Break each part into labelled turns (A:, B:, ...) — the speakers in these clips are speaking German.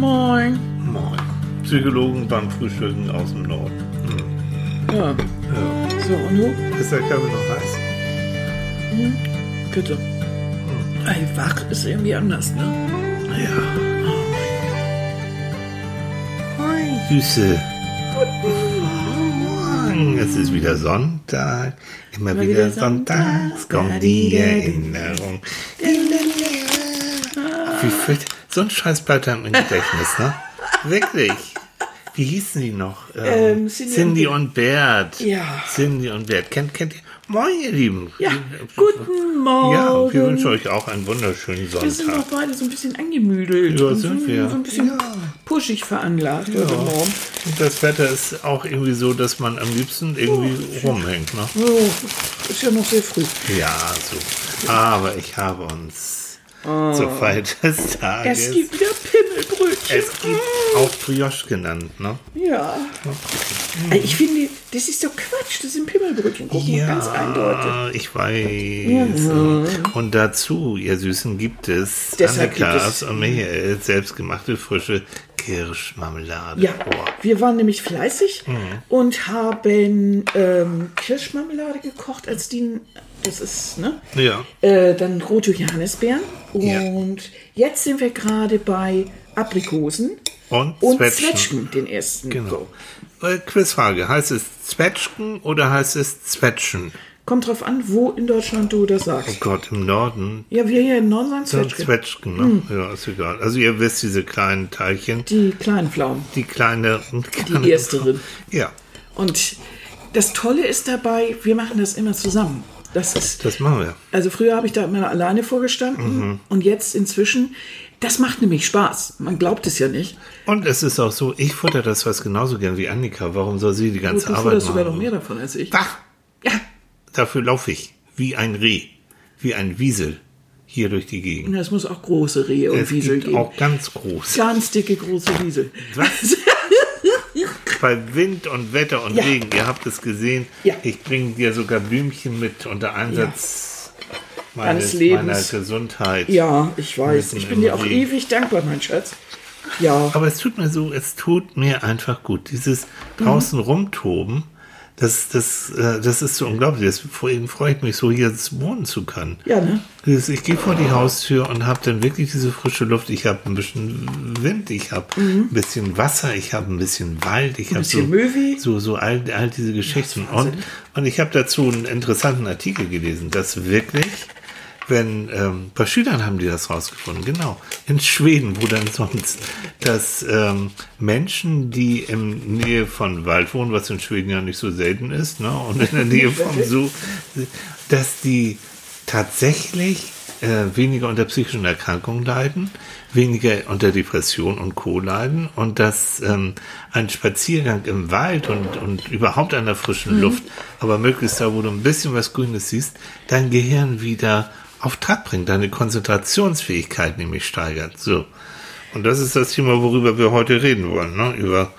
A: Moin.
B: Moin. Psychologen beim Frühstücken aus dem Norden. Hm.
A: Ja.
B: Ja.
A: So, und du?
B: Ist der Körper noch heiß?
A: Bitte. Ey, wach ist irgendwie anders, ne?
B: Ja. Moin, Süße. Guten Morgen. Es ist wieder Sonntag. Immer
A: Immer
B: wieder
A: wieder
B: Sonntags
A: Sonntag.
B: kommt die Erinnerung. Wie fürcht- so ein Scheiß bleibt einem im Gedächtnis, ne? Wirklich. Wie hießen die noch?
A: Ähm, Cindy
B: Cindy,
A: und
B: und Bert.
A: Ja.
B: Cindy und Bert. Kennt, kennt ihr? Moin, ihr Lieben.
A: Ja, guten Morgen.
B: Ja, wir wünschen euch auch einen wunderschönen
A: Wir sind
B: Sonntag.
A: doch beide so ein bisschen angemüdelt.
B: Ja, sind
A: so,
B: wir.
A: So ein bisschen
B: Ja.
A: pushig veranlagt heute Morgen.
B: Und das Wetter ist auch irgendwie so, dass man am liebsten irgendwie rumhängt. Ne?
A: Oh, ist ja noch sehr früh.
B: Ja, so. Aber ich habe uns zur Feier des Tages.
A: Es gibt wieder Pimmelbrötchen.
B: es gibt auch Brioche genannt, ne?
A: Ja. Also Ich finde, das ist doch Quatsch. Das sind Pimmelbrötchen. Guck mal, ganz eindeutig.
B: ich weiß. Und dazu, ihr Süßen, gibt es
A: Deshalb es-
B: und Michael selbstgemachte frische Kirschmarmelade.
A: Ja,
B: Boah.
A: wir waren nämlich fleißig
B: Mhm.
A: und haben ähm, Kirschmarmelade gekocht als die, das ist, ne?
B: Ja.
A: Äh, dann rote Johannisbeeren
B: Ja.
A: und jetzt sind wir gerade bei Aprikosen
B: Und,
A: und
B: Zwetschgen.
A: Zwetschgen, den ersten.
B: Genau.
A: So.
B: Äh, Quizfrage. Heißt es Zwetschgen oder heißt es Zwetschen?
A: Kommt drauf an, wo in Deutschland du das
B: Oh
A: sagst.
B: Gott, im Norden.
A: Ja, wir hier im Norden sagen
B: Sind
A: Zwetschgen.
B: Zwetschgen, ne? Ja, ist egal. Also ihr wisst, diese kleinen Teilchen,
A: Die kleinen Pflaumen.
B: die kleine...
A: Die ersterin.
B: Ja,
A: Und das Tolle ist dabei, wir machen das immer zusammen. Das ist,
B: das machen wir.
A: Also früher habe ich da immer alleine vorgestanden und jetzt inzwischen, das macht nämlich Spaß. Man glaubt es ja nicht.
B: Und es ist auch so, ich futter das fast genauso gern wie Annika. Warum soll sie die
A: Du,
B: ganze
A: du
B: Arbeit machen?
A: sogar noch mehr davon als ich.
B: Ach,
A: Ja,
B: dafür laufe ich. Wie ein Reh. Wie ein Wiesel. Hier durch die Gegend.
A: es muss auch große Rehe und
B: es
A: Wiesel
B: gibt
A: geben.
B: auch ganz groß.
A: Ganz dicke, große Wiesel.
B: Was? Bei Wind und Wetter und
A: Ja.
B: Regen, ihr habt es gesehen,
A: Ja.
B: ich bringe dir sogar Blümchen mit unter Einsatz meines,
A: Deines Lebens.
B: meiner Gesundheit.
A: Ja, ich weiß. Ich bin dir auch
B: Regen.
A: ewig dankbar, mein Schatz. Ja,
B: Aber es tut mir so, es tut mir einfach gut. Dieses
A: Mhm.
B: draußen rumtoben, das, das, äh, das ist so unglaublich. Das, vor allem freue ich mich so, hier wohnen zu können.
A: ja, ne?
B: Ich gehe vor die Haustür und habe dann wirklich diese frische Luft. Ich habe ein bisschen Wind, ich habe ein bisschen Wasser, ich habe ein bisschen Wald, ich habe so,
A: Mhm. bisschen Möwi.
B: so, so all, all diese Geschichten. und, und ich habe dazu einen interessanten Artikel gelesen, dass wirklich, wenn, ähm, ein paar Schülern haben die das rausgefunden, genau, in Schweden, wo dann sonst, dass ähm, Menschen, die in Nähe von Wald wohnen, was in Schweden ja nicht so selten ist, ne, und in der Nähe vom Zoo, dass die tatsächlich äh, weniger unter psychischen Erkrankungen leiden, weniger unter Depression und Co. leiden und dass ähm, ein Spaziergang im Wald und, und überhaupt an der frischen Luft, aber möglichst da, wo du ein bisschen was Grünes siehst, dein Gehirn wieder auf Trab bringt, deine Konzentrationsfähigkeit nämlich steigert. So. Und das ist das Thema, worüber wir heute reden wollen, ne? über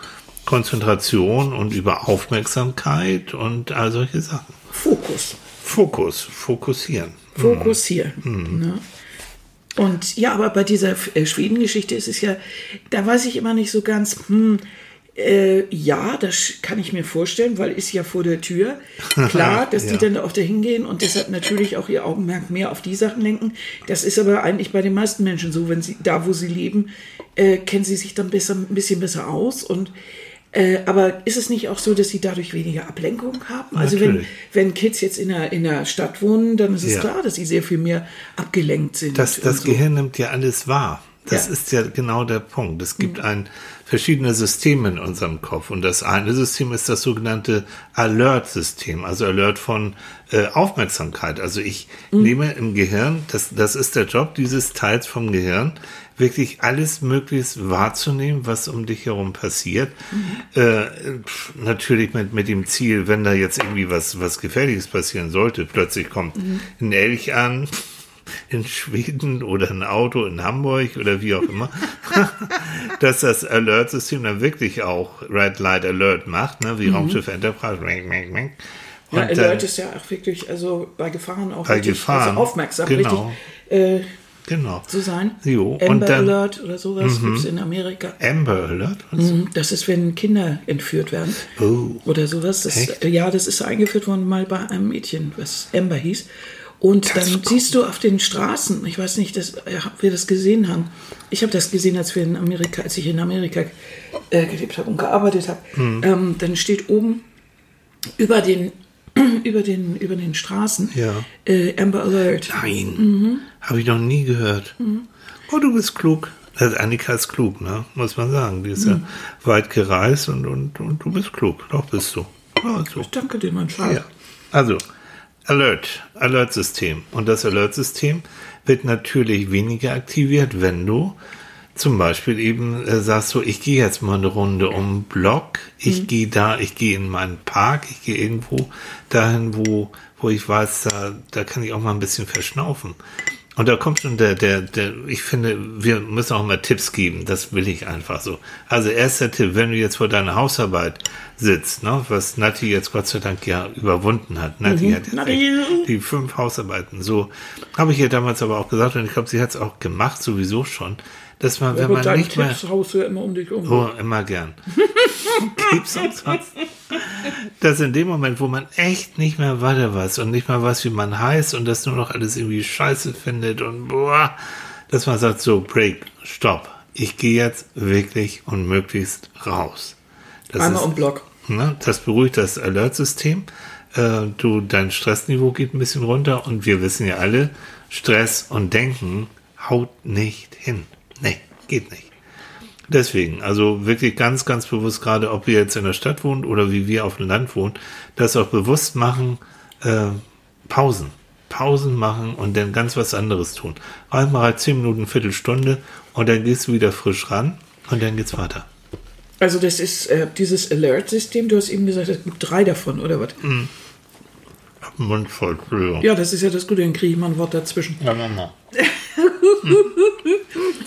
B: Konzentration und über Aufmerksamkeit und all solche Sachen.
A: Fokus.
B: Fokus, fokussieren.
A: Fokussieren. Ne? Und ja, aber bei dieser äh, Schweden-Geschichte ist es ja, da weiß ich immer nicht so ganz, hm, äh, ja, das kann ich mir vorstellen, weil ist ja vor der Tür. Klar, dass
B: Ja.
A: die dann auch dahin gehen und deshalb natürlich auch ihr Augenmerk mehr auf die Sachen lenken. Das ist aber eigentlich bei den meisten Menschen so, wenn sie da, wo sie leben, äh, kennen sie sich dann besser, ein bisschen besser aus und äh, aber ist es nicht auch so, dass sie dadurch weniger Ablenkung haben? Also wenn,
B: Natürlich.
A: wenn Kids jetzt in der, in der Stadt wohnen, dann ist es
B: Ja.
A: klar, dass sie sehr viel mehr abgelenkt sind.
B: Das, das
A: so.
B: Gehirn nimmt ja alles wahr. Das
A: Ja. Mhm.
B: ist ja genau der Punkt. Es gibt ein verschiedene Systeme in unserem Kopf und das eine System ist das sogenannte Alert-System, also Alert von äh, Aufmerksamkeit. Also ich
A: Mhm.
B: nehme im Gehirn, das, das ist der Job dieses Teils vom Gehirn, wirklich alles möglichst wahrzunehmen, was um dich herum passiert.
A: Mhm.
B: Äh, pf, natürlich mit, mit dem Ziel, wenn da jetzt irgendwie was, was Gefährliches passieren sollte, plötzlich kommt
A: Mhm.
B: ein Elch an, in Schweden oder ein Auto in Hamburg oder wie auch immer, dass das Alert-System dann wirklich auch Red Light Alert macht, ne, wie Raumschiff Enterprise. Meng, meng, meng.
A: Mhm. Ja, Alert
B: dann-
A: ist ja auch wirklich, also bei Gefahren auch
B: Bei
A: richtig,
B: Gefahren,
A: also aufmerksam,
B: genau.
A: richtig, äh,
B: genau.
A: zu sein.
B: Jo,
A: Amber
B: und dann- Mhm.
A: Alert oder sowas gibt es in Amerika.
B: Amber Alert? So.
A: Mhm, Das ist, wenn Kinder entführt werden
B: Oh.
A: oder sowas. Das, ja, das ist eingeführt worden mal bei einem Mädchen, was Amber hieß. Und
B: Das
A: dann siehst du auf den Straßen, ich weiß nicht, dass äh, wir das gesehen haben. Ich habe das gesehen, als wir in Amerika, als ich in Amerika äh, gelebt habe und gearbeitet habe.
B: Mhm.
A: Ähm, dann steht oben über den über den über den Straßen
B: Ja.
A: äh, Amber Alert.
B: Nein,
A: Mhm.
B: habe ich noch nie gehört. Oh, du bist klug. Also Annika ist klug, ne? muss man sagen. Die ist
A: Mhm.
B: ja weit gereist und, und, und du bist klug. Doch, bist du. Ja, so.
A: Danke dir, mein Schatz.
B: Ja. Also, Alert, Alert-System. Und das Alert-System wird natürlich weniger aktiviert, wenn du zum Beispiel eben äh, sagst so, ich gehe jetzt mal eine Runde um den Block, ich gehe da, ich gehe in meinen Park, ich gehe irgendwo dahin, wo, wo ich weiß, da, da kann ich auch mal ein bisschen verschnaufen. Und da kommt schon der, der, der, ich finde, wir müssen auch mal Tipps geben. Das will ich einfach so. Also erster Tipp, wenn du jetzt vor deiner Hausarbeit sitzt, ne, was Nati jetzt Gott sei Dank ja überwunden hat. Nati hat jetzt
A: Nati.
B: die fünf Hausarbeiten. So habe ich ihr damals aber auch gesagt und ich glaube, sie hat es auch gemacht, sowieso schon, dass man, wenn
A: Aber
B: man nicht mehr,
A: Tipps haust du ja immer um dich um.
B: Oh, immer gern. Gibt's sonst was? Dass in dem Moment, wo man echt nicht mehr weiter weiß und nicht mehr weiß, wie man heißt und das nur noch alles irgendwie scheiße findet und boah, dass man sagt, so, Break, Stopp. Ich gehe jetzt wirklich und möglichst raus. Das
A: Einmal
B: ist-
A: um Block.
B: Ne? Das beruhigt das Alert-System. Äh, du, dein Stressniveau geht ein bisschen runter und wir wissen ja alle, Stress und Denken haut nicht hin. Nee, geht nicht. Deswegen, also wirklich ganz, ganz bewusst, gerade ob ihr jetzt in der Stadt wohnt oder wie wir auf dem Land wohnen, das auch bewusst machen, äh, Pausen. Pausen machen und dann ganz was anderes tun. Einmal halt zehn Minuten, Viertelstunde und dann gehst du wieder frisch ran und dann geht's weiter.
A: Also das ist äh, dieses Alert-System, du hast eben gesagt, es gibt drei davon, oder was?
B: Den Mund voll, Entschuldigung.
A: Ja, das ist ja das Gute, dann kriege ich mal ein Wort dazwischen.
B: Ja, Mama.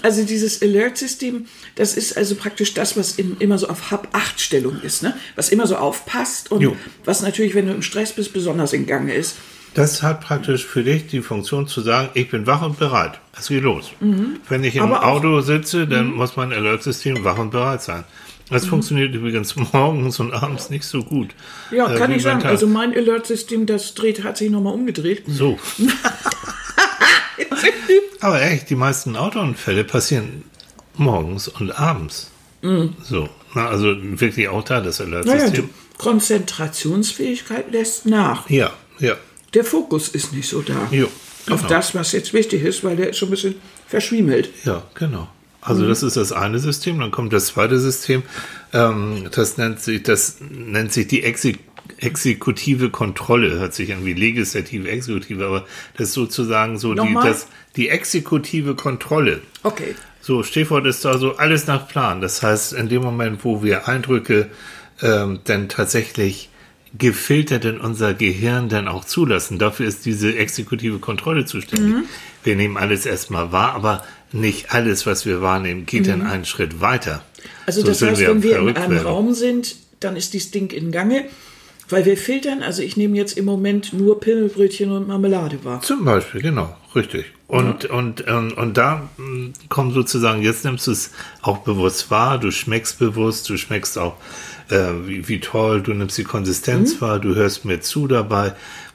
A: Also dieses Alert-System, das ist also praktisch das, was im, immer so auf Hab-8-Stellung ist, ne? Was immer so aufpasst und
B: Jo.
A: was natürlich, wenn du im Stress bist, besonders in Gange ist.
B: Das hat praktisch für dich die Funktion zu sagen, ich bin wach und bereit. Es geht los. Wenn ich im
A: Mhm.
B: Auto sitze, dann muss mein Alert-System wach und bereit sein. Das funktioniert übrigens morgens und abends nicht so gut.
A: Mhm. Ja,
B: äh,
A: kann ich sagen.
B: Tag.
A: Also mein Alert-System, das dreht, hat sich nochmal umgedreht.
B: So. Aber echt, die meisten Autounfälle passieren morgens und abends. So. Na, also wirklich auch da das
A: Mhm. Naja, die
B: Alert-System.
A: Konzentrationsfähigkeit lässt nach.
B: Ja, ja.
A: Der Fokus ist nicht so da.
B: Jo,
A: Auf
B: genau.
A: das, was jetzt wichtig ist, weil der ist schon ein bisschen verschwiemelt.
B: Ja, genau. Also das ist das eine System, dann kommt das zweite System, ähm, das nennt sich, das nennt sich die Exek exekutive Kontrolle, hört sich an wie legislative Exekutive, aber das ist sozusagen so die, das, die exekutive Kontrolle.
A: Okay.
B: So, Stichwort ist da so alles nach Plan. Das heißt, in dem Moment, wo wir Eindrücke ähm, dann tatsächlich gefiltert in unser Gehirn dann auch zulassen, dafür ist diese exekutive Kontrolle zuständig.
A: Mhm.
B: Wir nehmen alles erstmal wahr, aber nicht alles, was wir wahrnehmen, geht dann einen Schritt weiter.
A: Mhm. Also
B: So
A: das heißt, wenn wir in einem
B: werden.
A: Raum sind, dann ist dieses Ding in Gange, weil wir filtern. Also ich nehme jetzt im Moment nur Pimmelbrötchen und Marmelade wahr.
B: Zum Beispiel, genau, richtig. Und, und, und, und da mh, kommt sozusagen, jetzt nimmst du es auch bewusst wahr, du schmeckst bewusst, du schmeckst auch, äh, wie, wie toll, du nimmst die Konsistenz wahr, du hörst mir zu dabei.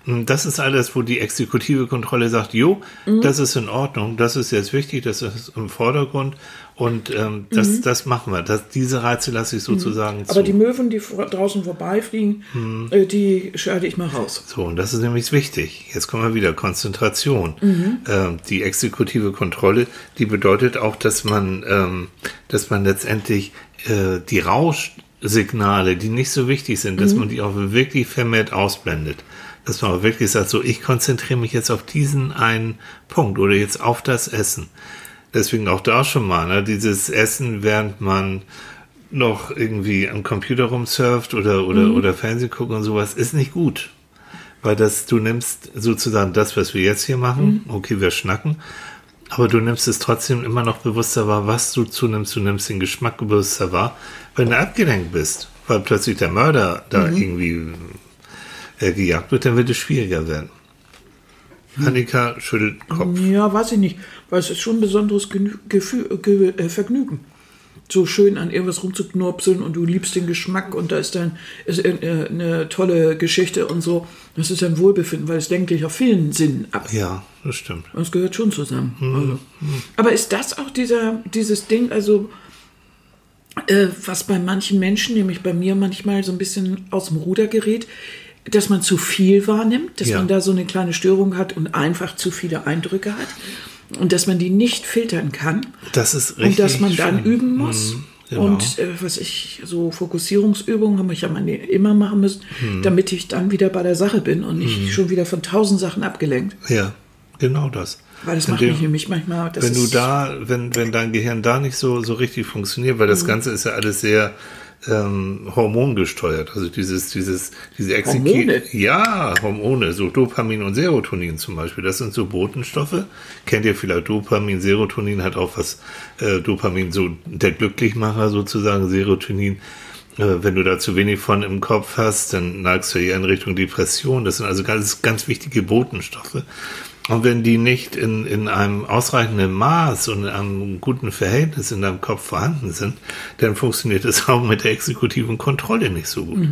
B: Mm, Das ist alles, wo die exekutive Kontrolle sagt, jo, das ist in Ordnung, das ist jetzt wichtig, das ist im Vordergrund und ähm, das, das machen wir. Das, diese Reize lasse ich sozusagen zu.
A: Aber die Möwen, die vor, draußen vorbeifliegen,
B: Mhm.
A: äh, die schalte ich mal raus.
B: So, und das ist nämlich wichtig. Jetzt kommen wir wieder, Konzentration.
A: Mhm.
B: Ähm, die exekutive Kontrolle, die bedeutet auch, dass man, ähm, dass man letztendlich äh, die Rauschsignale, die nicht so wichtig sind,
A: Mhm.
B: dass man die auch wirklich vermehrt ausblendet. Dass man auch wirklich sagt, so, ich konzentriere mich jetzt auf diesen einen Punkt oder jetzt auf das Essen. Deswegen auch da schon mal, ne, dieses Essen, während man noch irgendwie am Computer rumsurft oder, oder,
A: Mhm.
B: oder Fernsehen gucken und sowas, ist nicht gut. Weil das, du nimmst sozusagen das, was wir jetzt hier machen,
A: Mhm.
B: okay, wir schnacken, aber du nimmst es trotzdem immer noch bewusster wahr, was du zunimmst, du nimmst den Geschmack bewusster wahr, wenn du abgelenkt bist, weil plötzlich der Mörder da
A: Mhm.
B: irgendwie äh, gejagt wird, dann wird es schwieriger werden. Annika schüttelt den Kopf.
A: Ja, weiß ich nicht, weil es ist schon ein besonderes Genü Gefühl, Ge äh, Vergnügen. So schön an irgendwas rumzuknurpseln und du liebst den Geschmack und da ist dann ist äh, eine tolle Geschichte und so. Das ist ein Wohlbefinden, weil es lenkt dich auf vielen Sinnen ab.
B: Ja, das stimmt.
A: Und es gehört schon zusammen. Also. Aber ist das auch dieser, dieses Ding, also äh, was bei manchen Menschen, nämlich bei mir manchmal so ein bisschen aus dem Ruder gerät, dass man zu viel wahrnimmt, dass
B: Ja.
A: man da so eine kleine Störung hat und einfach zu viele Eindrücke hat und dass man die nicht filtern kann
B: Das ist richtig.
A: und dass man dann
B: schön.
A: üben muss.
B: Mhm, genau.
A: Und äh, was ich, so Fokussierungsübungen habe ich ja mal immer machen müssen,
B: Mhm.
A: damit ich dann wieder bei der Sache bin und nicht schon wieder von tausend Sachen abgelenkt.
B: Ja, genau das.
A: Weil das macht
B: dem-
A: mich nämlich manchmal.
B: Wenn du da, wenn, wenn dein Gehirn da nicht so, so richtig funktioniert, weil
A: Mhm.
B: das Ganze ist ja alles sehr ähm, hormongesteuert. Also dieses, dieses, diese Execu-
A: Hormone?
B: Ja, Hormone, so Dopamin und Serotonin zum Beispiel. Das sind so Botenstoffe. Kennt ihr vielleicht Dopamin, Serotonin hat auch was, äh, Dopamin so der Glücklichmacher sozusagen, Serotonin. Äh, Wenn du da zu wenig von im Kopf hast, dann neigst du eher in Richtung Depression. Das sind also ganz, ganz wichtige Botenstoffe. Und wenn die nicht in, in einem ausreichenden Maß und in einem guten Verhältnis in deinem Kopf vorhanden sind, dann funktioniert es auch mit der exekutiven Kontrolle nicht so gut.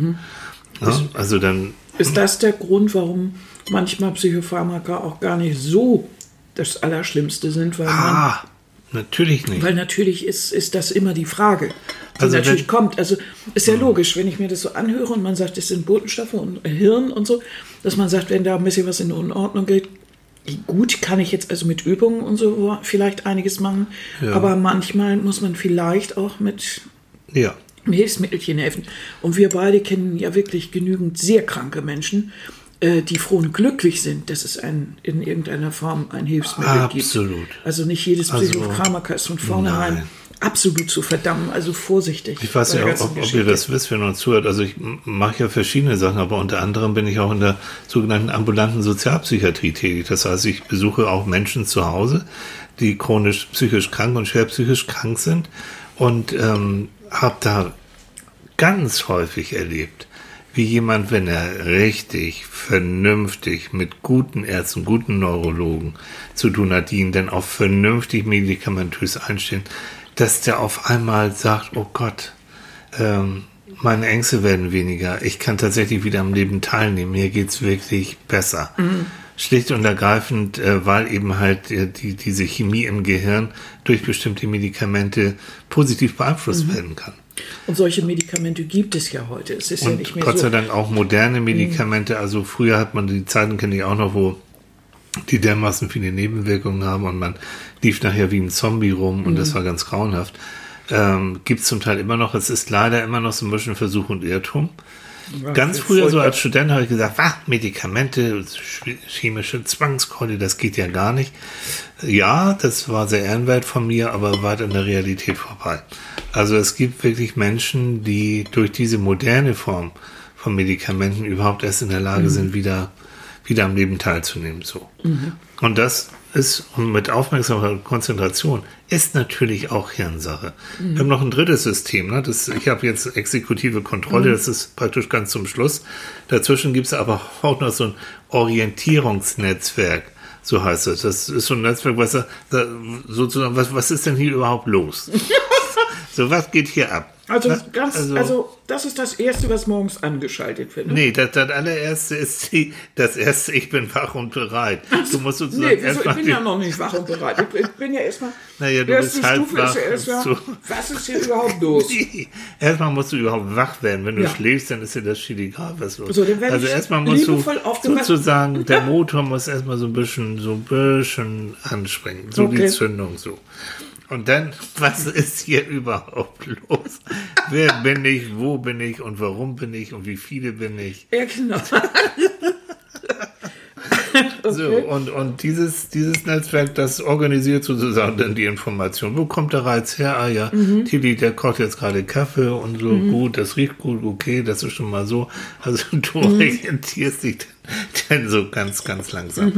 B: Ja, also dann,
A: Ist das der Grund, warum manchmal Psychopharmaka auch gar nicht so das Allerschlimmste sind? Weil, man,
B: ah, natürlich nicht.
A: weil natürlich ist, ist das immer die Frage, die
B: Also
A: natürlich
B: wenn-
A: kommt. Also ist ja logisch, wenn ich mir das so anhöre und man sagt, es sind Botenstoffe und Hirn und so, dass man sagt, wenn da ein bisschen was in Unordnung geht, gut, kann ich jetzt also mit Übungen und so vielleicht einiges machen, aber manchmal muss man vielleicht auch mit
B: Ja.
A: Hilfsmittelchen helfen. Und wir beide kennen ja wirklich genügend sehr kranke Menschen, äh, die froh und glücklich sind, dass es ein, in irgendeiner Form ein Hilfsmittel
B: Absolut.
A: gibt. Also nicht jedes
B: Also,
A: Psychopharmaka ist von vornherein. Absolut zu verdammen. Also vorsichtig.
B: Ich weiß ja ob, ob ihr das wisst, wenn uns zuhört. Also ich mache ja verschiedene Sachen, aber unter anderem bin ich auch in der sogenannten ambulanten Sozialpsychiatrie tätig. Das heißt, ich besuche auch Menschen zu Hause, die chronisch psychisch krank und schwer psychisch krank sind und ähm, habe da ganz häufig erlebt, wie jemand, wenn er richtig, vernünftig mit guten Ärzten, guten Neurologen zu tun hat, die ihn dann auch vernünftig medikamentös einstellen, dass der auf einmal sagt, oh Gott, ähm, meine Ängste werden weniger, ich kann tatsächlich wieder am Leben teilnehmen, mir geht's wirklich besser. Schlicht und ergreifend, äh, weil eben halt äh, die, diese Chemie im Gehirn durch bestimmte Medikamente positiv beeinflusst werden kann.
A: Und solche Medikamente gibt es ja heute. Es ist ja
B: Und
A: nicht mehr
B: Gott
A: so.
B: sei Dank auch moderne Medikamente. Also früher hat man die Zeiten, kenne ich auch noch, wo die dermaßen viele Nebenwirkungen haben und man lief nachher wie ein Zombie rum und
A: Mhm.
B: das war ganz grauenhaft. Ähm, Gibt es zum Teil immer noch. Es ist leider immer noch so ein bisschen Versuch und Irrtum. Ganz früher, so als Student, habe ich gesagt, was, Medikamente, sch- chemische Zwangskeule, das geht ja gar nicht. Ja, das war sehr ehrenwert von mir, aber weit an der Realität vorbei. Also es gibt wirklich Menschen, die durch diese moderne Form von Medikamenten überhaupt erst in der Lage sind, wieder, wieder am Leben teilzunehmen. So. Und das ist, und mit Aufmerksamkeit und Konzentration, ist natürlich auch Hirnsache. Wir haben noch ein drittes System. Ne? Das, ich habe jetzt exekutive Kontrolle, das ist praktisch ganz zum Schluss. Dazwischen gibt es aber auch noch so ein Orientierungsnetzwerk. So heißt es. Das ist so ein Netzwerk, was sozusagen, was, was ist denn hier überhaupt los? so, was geht hier ab?
A: Also,
B: Was-
A: ganz, also, das ist das Erste, was morgens angeschaltet wird. Ne?
B: Nee, das, das allererste ist die, das erste, ich bin wach und bereit. Du musst sozusagen
A: Nee, wieso, ich bin
B: die-
A: ja noch nicht wach und bereit. Ich, ich bin ja erstmal.
B: Naja, du bist halb
A: Stufe ist ja
B: wach.
A: erstmal. Was ist hier überhaupt los?
B: Erstmal musst du überhaupt wach werden. Wenn du
A: Ja.
B: schläfst, dann ist dir das schied egal, was los
A: So,
B: Also erstmal musst du sozusagen, der Motor muss erstmal so ein bisschen, so ein bisschen anspringen. So die
A: Okay.
B: Zündung so. Und dann, was ist hier überhaupt los? Wer bin ich, wo bin ich und warum bin ich und wie viele bin ich?
A: Ja, genau.
B: So, und, und dieses, dieses Netzwerk, das organisiert sozusagen dann die Information. Wo kommt der Reiz her? Ah ja, Tilly, der kocht jetzt gerade Kaffee und so, gut, das riecht gut, okay, das ist schon mal so. Also du orientierst dich dann, dann so ganz, ganz langsam.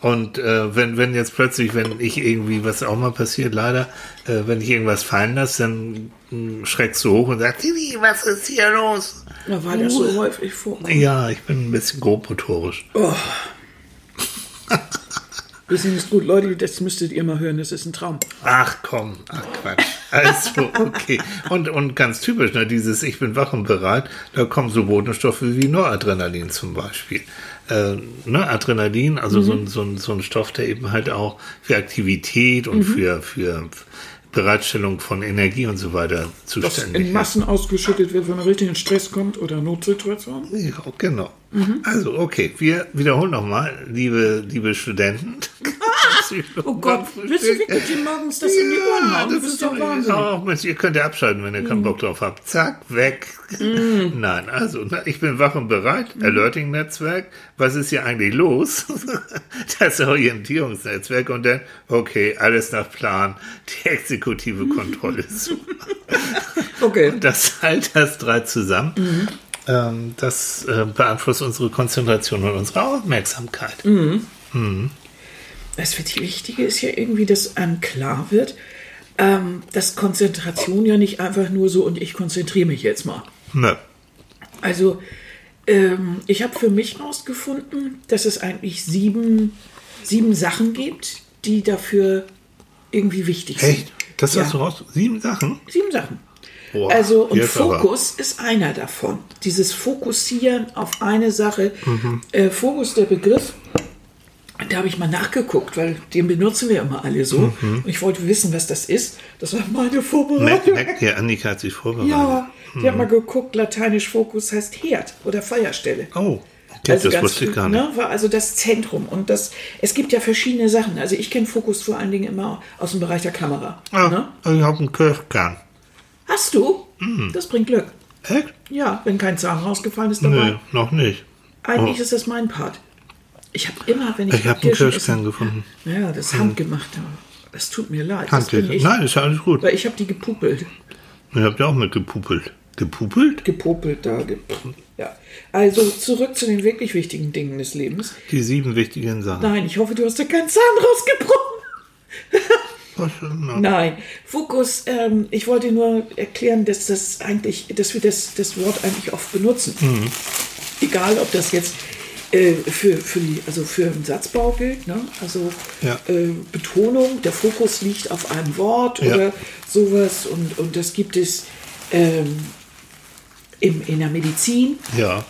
B: Und äh, wenn, wenn jetzt plötzlich, wenn ich irgendwie, was auch mal passiert, leider, äh, wenn ich irgendwas fallen lasse, dann mh, schreckst du hoch und sagst, Tilly, was ist hier los?
A: Na, weil das so häufig vorkommt.
B: Ja, ich bin ein bisschen grobmotorisch.
A: Bisschen ist gut, Leute, das müsstet ihr mal hören, das ist ein Traum.
B: Ach komm, ach Quatsch. Also, okay. Und, und ganz typisch, ne, dieses Ich bin wach und bereit, da kommen so Botenstoffe wie Noradrenalin zum Beispiel. Äh, ne, Adrenalin, also
A: Mhm.
B: so, ein, so, ein, so ein Stoff, der eben halt auch für Aktivität und
A: Mhm.
B: für, für Bereitstellung von Energie und so weiter
A: Das
B: zuständig
A: in
B: ist.
A: Massen ausgeschüttet wird, wenn man richtig in Stress kommt oder Notsituation.
B: Ja, genau.
A: Mhm.
B: Also, okay, wir wiederholen nochmal, liebe, liebe Studenten.
A: Oh Gott, willst du wirklich die morgens das in die Ohren hauen?
B: Das
A: bist
B: ist
A: ja
B: doch
A: Wahnsinn. Mhm.
B: Oh, Mensch, ihr könnt ja abschalten, wenn ihr keinen Bock drauf habt. Zack, weg. Nein, also, ich bin wach und bereit.
A: Mhm.
B: Alerting-Netzwerk. Was ist hier eigentlich los? das Orientierungsnetzwerk. Und dann, okay, alles nach Plan. Die exekutive Kontrolle super.
A: Okay.
B: Das halt das drei zusammen.
A: Mhm.
B: Ähm, das äh, beeinflusst unsere Konzentration und unsere Aufmerksamkeit.
A: Mhm. Das Wichtige ist ja irgendwie, dass einem klar wird, ähm, dass Konzentration ja nicht einfach nur so und ich konzentriere mich jetzt mal.
B: Ne.
A: Also, ähm, ich habe für mich herausgefunden, dass es eigentlich sieben, sieben Sachen gibt, die dafür irgendwie wichtig sind.
B: Echt? Das
A: Ja.
B: hast du raus? Sieben Sachen?
A: Sieben Sachen.
B: Boah,
A: also, und
B: jetzt aber.
A: Fokus ist einer davon. Dieses Fokussieren auf eine Sache.
B: Mhm.
A: Äh, Fokus, der Begriff, da habe ich mal nachgeguckt, weil den benutzen wir immer alle so.
B: Mhm.
A: Und ich wollte wissen, was das ist. Das war meine Vorbereitung.
B: merkt ihr, Annika hat sich vorbereitet.
A: Ja, ich habe mal geguckt, lateinisch Fokus heißt Herd oder Feuerstelle.
B: Oh, okay,
A: Also
B: das wusste ich gar nicht.
A: Ne, war also das Zentrum. Und das, es gibt ja verschiedene Sachen. Also ich kenne Fokus vor allen Dingen immer aus dem Bereich der Kamera.
B: Ah,
A: Ne?
B: Ich habe einen Kirschkern.
A: Hast du?
B: Mhm.
A: Das bringt Glück.
B: Echt?
A: Ja, wenn kein Zahn rausgefallen ist dabei.
B: Nö, noch nicht.
A: Eigentlich
B: Oh.
A: ist das mein Part. Ich habe immer, wenn ich,
B: Ich habe einen Kirschkern gefunden.
A: Ja, das handgemachte. Das tut mir leid. Ich.
B: Nein, ist ja alles gut.
A: Weil ich habe die gepupelt.
B: Ihr habt ja auch mit gepupelt. Gepupelt?
A: Gepopelt da. Ge ja. Also zurück zu den wirklich wichtigen Dingen des Lebens.
B: Die sieben wichtigen Sachen.
A: Nein, ich hoffe, du hast da keinen Zahn rausgebrochen. Nein, Fokus, ähm, ich wollte nur erklären, dass das eigentlich, dass wir das, das Wort eigentlich oft benutzen.
B: Mhm.
A: Egal, ob das jetzt äh, für, für, die, also für einen Satzbau gilt, ne? also
B: Ja.
A: äh, Betonung, der Fokus liegt auf einem Wort
B: Ja.
A: oder sowas und, und das gibt es ähm, im, in der Medizin.
B: Ja,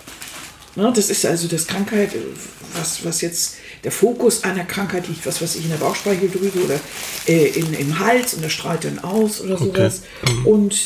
A: Ne, das ist also das Krankheit, was, was jetzt der Fokus einer Krankheit liegt, was weiß ich, in der Bauchspeicheldrüse oder äh, in, im Hals und das strahlt dann aus oder sowas.
B: Mhm.
A: Und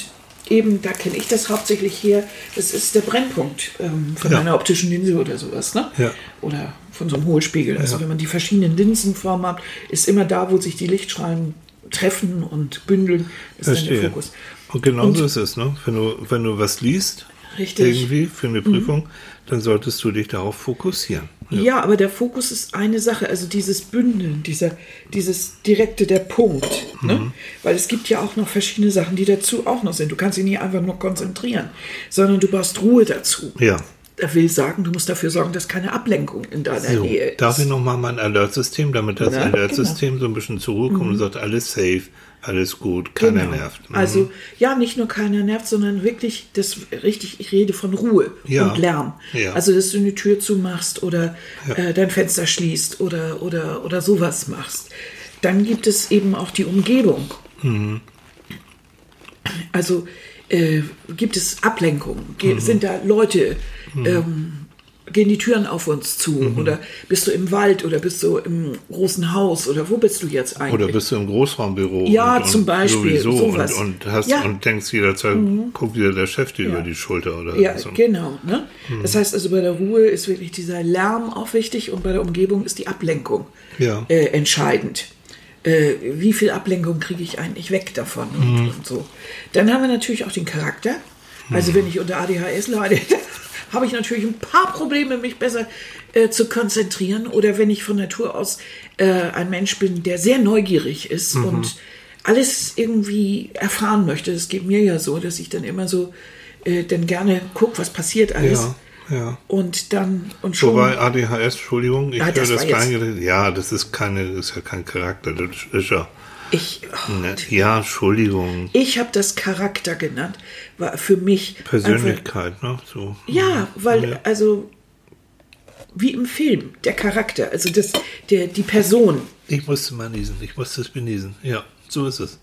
A: eben, da kenne ich das hauptsächlich her, das ist der Brennpunkt ähm, von
B: Ja.
A: einer optischen Linse oder sowas. Ne?
B: Ja.
A: Oder von so einem Hohlspiegel. Also wenn man die verschiedenen Linsenformen hat, ist immer da, wo sich die Lichtstrahlen treffen und bündeln, ist dann der. Fokus.
B: Und genau so ist es, ne? Wenn du, wenn du was liest,
A: Richtig. Mhm.
B: irgendwie für eine Prüfung, dann solltest du dich darauf fokussieren.
A: Ja. aber der Fokus ist eine Sache, also dieses Bündeln, dieser, dieses direkte, der Punkt. Ne? Weil es gibt ja auch noch verschiedene Sachen, die dazu auch noch sind. Du kannst dich nicht einfach nur konzentrieren, sondern du brauchst Ruhe dazu.
B: Ja.
A: Er will sagen, du musst dafür sorgen, dass keine Ablenkung in deiner
B: So,
A: Nähe ist.
B: darf ich nochmal mein Alert-System, damit das Alert-System so ein bisschen zur Ruhe kommt und sagt, alles safe, alles gut, keiner
A: Genau.
B: nervt. Mhm.
A: Also ja, nicht nur keiner nervt, sondern wirklich das richtig. Ich rede von Ruhe
B: Ja.
A: und Lärm.
B: Ja.
A: Also dass du eine Tür zumachst oder äh, dein Fenster schließt oder oder oder sowas machst. Dann gibt es eben auch die Umgebung.
B: Mhm.
A: Also äh, gibt es Ablenkungen?
B: Mhm.
A: Sind da Leute? Ähm, gehen die Türen auf uns zu?
B: Mhm.
A: Oder bist du im Wald oder bist du im großen Haus oder wo bist du jetzt eigentlich?
B: Oder bist du im Großraumbüro?
A: Ja, zum Beispiel,
B: Sowieso
A: sowas.
B: und, und, hast,
A: Ja. Mhm.
B: und denkst jederzeit, guckt wieder der Chef dir über die Schulter oder
A: Ja,
B: so.
A: genau. Ne?
B: Hm.
A: Das heißt also, bei der Ruhe ist wirklich dieser Lärm auch wichtig und bei der Umgebung ist die Ablenkung
B: Ja.
A: äh, entscheidend. Äh, wie viel Ablenkung kriege ich eigentlich weg davon und,
B: Hm.
A: und so. Dann haben wir natürlich auch den Charakter. Also
B: Hm.
A: wenn ich unter ADHS leide, habe ich natürlich ein paar Probleme, mich besser äh, zu konzentrieren. Oder wenn ich von Natur aus äh, ein Mensch bin, der sehr neugierig ist
B: Mhm.
A: und alles irgendwie erfahren möchte. Das geht mir ja so, dass ich dann immer so äh, dann gerne gucke, was passiert alles.
B: Ja, ja.
A: Und dann und schon.
B: Wobei ADHS, Entschuldigung, ich
A: Ah,
B: höre
A: das
B: das. Ja, das ist keine, das ist ja kein Charakter, das ist ja.
A: ich
B: Ne, ja, Entschuldigung.
A: ich habe das Charakter genannt, war für mich einfach,
B: Persönlichkeit, ne? So.
A: Ja, weil,
B: Ja.
A: also, wie im Film, der Charakter, also das, der, die Person,
B: Ich musste mal niesen, ich musste es beniesen. Ja, so ist es.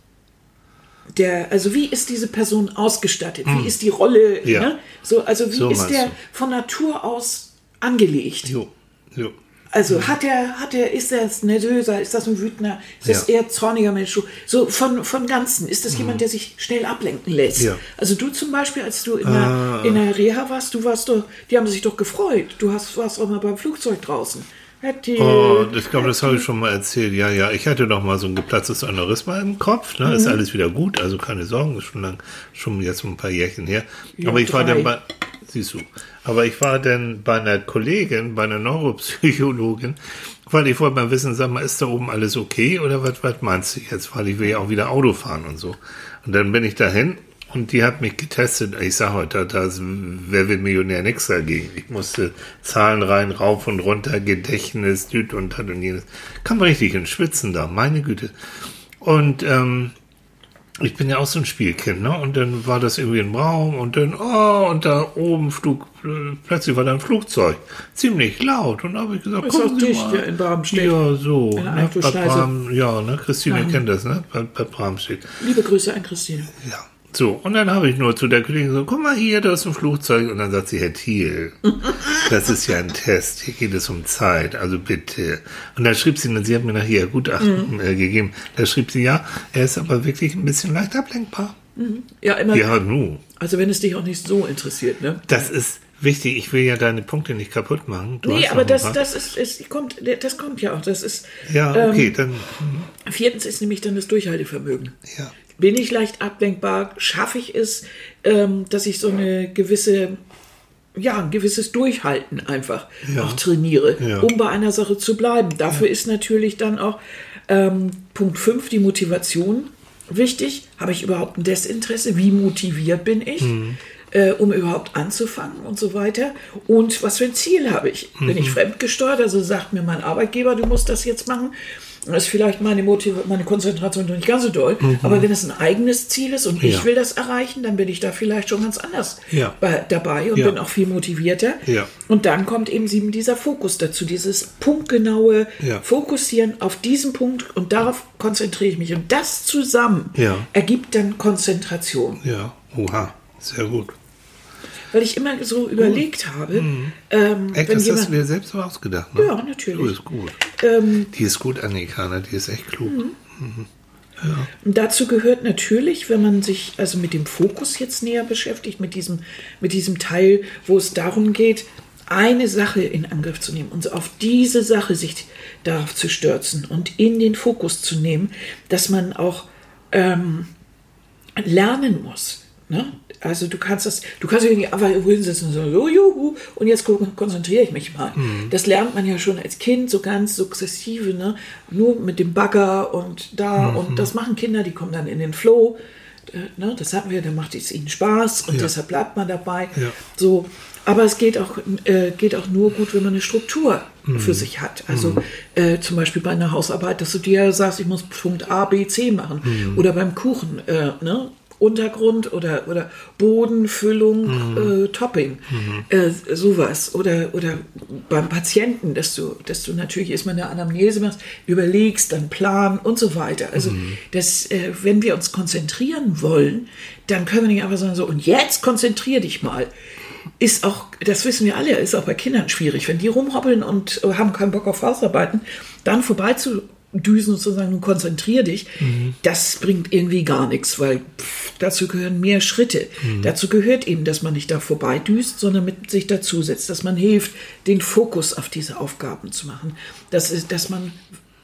A: Der, also wie ist diese Person ausgestattet? Wie ist die Rolle?
B: Ja.
A: Ne? So, also wie
B: So
A: ist der
B: du.
A: von Natur aus angelegt?
B: Jo, jo.
A: Also hat er, hat er, ist er ein Nervöser, ist das ein Wütender, ist das
B: Ja.
A: eher zorniger Mensch? So von, von Ganzen, ist das jemand, der sich schnell ablenken lässt?
B: Ja.
A: Also du zum Beispiel, als du in der,
B: Ah.
A: in der Reha warst, du warst doch, die haben sich doch gefreut. Du hast, warst auch mal beim Flugzeug draußen. Hätte,
B: Oh, ich glaube, das habe ich schon mal erzählt. Ja, ja, ich hatte noch mal so ein geplatztes Aneurysma im Kopf. Ne?
A: Mhm.
B: Ist alles wieder gut, also keine Sorgen, ist schon lang, schon jetzt ein paar Jährchen her.
A: Ja,
B: Aber ich war
A: drei.
B: dann bei, siehst du, aber ich war dann bei einer Kollegin, bei einer Neuropsychologin, weil ich wollte mal wissen, sag mal, ist da oben alles okay oder was, was meinst du jetzt? Weil ich will ja auch wieder Auto fahren und so. Und dann bin ich dahin und die hat mich getestet. Ich sag heute, da ist Wer will Millionär nix dagegen. Ich musste Zahlen rein, rauf und runter, Gedächtnis, düt und das und jenes. Kam richtig ins Schwitzen da, meine Güte. Und ähm, ich bin ja auch so ein Spielkind, ne? Und dann war das irgendwie im Raum und dann, oh, und da oben flog, plötzlich war da ein Flugzeug. Ziemlich laut. Und da habe ich gesagt,
A: Ist auch
B: gucken Sie
A: dicht,
B: mal.
A: ja, in Bramstedt.
B: Ja, so. Ne? Bad. Bram, ja, ne? Christine
A: Ja.
B: kennt das, ne? Bad, Bad Bramstedt.
A: Liebe Grüße an Christine.
B: Ja. So, und dann habe ich nur zu der Kollegin gesagt, guck mal hier, da ist ein Flugzeug. Und dann sagt sie, Herr Thiel, das ist ja ein Test, hier geht es um Zeit, also bitte. Und dann schrieb sie, sie hat mir nachher Gutachten äh, gegeben, da schrieb sie, ja, er ist aber wirklich ein bisschen leicht ablenkbar.
A: Ja, immer.
B: Ja, nu,
A: Also wenn es dich auch nicht so interessiert, ne?
B: das ist wichtig, ich will ja deine Punkte nicht kaputt machen. Du
A: Nee, aber das, das ist, ist kommt, das kommt ja auch. Das ist
B: Ja, okay,
A: ähm,
B: dann,
A: viertens ist nämlich dann das Durchhaltevermögen.
B: ja.
A: Bin ich leicht ablenkbar? Schaffe ich es, ähm, dass ich so eine gewisse, ja, ein gewisses Durchhalten einfach
B: Ja.
A: auch trainiere,
B: Ja.
A: um bei einer Sache zu bleiben? Dafür ist natürlich dann auch ähm, Punkt 5, die Motivation wichtig. Habe ich überhaupt ein Desinteresse? Wie motiviert bin ich?
B: Mhm.
A: Äh, um überhaupt anzufangen und so weiter. Und was für ein Ziel habe ich? Bin ich fremdgesteuert? Also sagt mir mein Arbeitgeber, du musst das jetzt machen. Das ist vielleicht meine, Motiv meine Konzentration nicht ganz so doll. Aber wenn es ein eigenes Ziel ist und ich
B: Ja.
A: will das erreichen, dann bin ich da vielleicht schon ganz anders
B: Ja.
A: bei, dabei und
B: Ja.
A: bin auch viel motivierter. Und dann kommt eben eben dieser Fokus dazu, dieses punktgenaue. Fokussieren auf diesen Punkt und darauf konzentriere ich mich. Und das zusammen ergibt dann Konzentration.
B: Ja, oha, sehr gut.
A: Weil ich immer so überlegt habe, ähm,
B: Ey,
A: wenn
B: das hast
A: jemand.
B: du dir selbst so ausgedacht, ne?
A: Ja, natürlich.
B: Du ist gut.
A: Ähm,
B: Die ist gut, Annika, ne? Die ist echt klug.
A: Mhm. Und dazu gehört natürlich, wenn man sich also mit dem Fokus jetzt näher beschäftigt, mit diesem, mit diesem Teil, wo es darum geht, eine Sache in Angriff zu nehmen und auf diese Sache sich darauf zu stürzen und in den Fokus zu nehmen, dass man auch ähm, lernen muss. Ne? Also du kannst das, du kannst irgendwie einfach irgendwo hinsetzen und sagen, so, juhu, und jetzt konzentriere ich mich mal. Das lernt man ja schon als Kind so ganz sukzessive, ne? Nur mit dem Bagger und da und das machen Kinder, die kommen dann in den Flow. Äh, Ne? Das hatten wir, da macht es ihnen Spaß und
B: Ja.
A: deshalb bleibt man dabei.
B: Ja.
A: So, aber es geht auch, äh, geht auch nur gut, wenn man eine Struktur
B: Mhm.
A: für sich hat. Also äh, zum Beispiel bei einer Hausarbeit, dass du dir sagst, ich muss Punkt A, B, C machen.
B: Mhm.
A: Oder beim Kuchen, äh, ne? Untergrund oder, oder Boden, Füllung,
B: Mhm.
A: äh, Topping, äh, sowas. Oder, oder beim Patienten, dass du, dass du natürlich erstmal eine Anamnese machst, überlegst, dann planen und so weiter. Also,
B: Mhm.
A: das, äh, wenn wir uns konzentrieren wollen, dann können wir nicht einfach sagen, so, und jetzt konzentrier dich mal ist auch, das wissen wir alle, ist auch bei Kindern schwierig. Wenn die rumhoppeln und haben keinen Bock auf Hausarbeiten, dann vorbeizudüsen und zu sagen, nun konzentrier dich, das bringt irgendwie gar nichts, weil pff, dazu gehören mehr Schritte. Dazu gehört eben, dass man nicht da vorbeidüst, sondern mit sich dazusetzt, dass man hilft, den Fokus auf diese Aufgaben zu machen. Das ist, dass man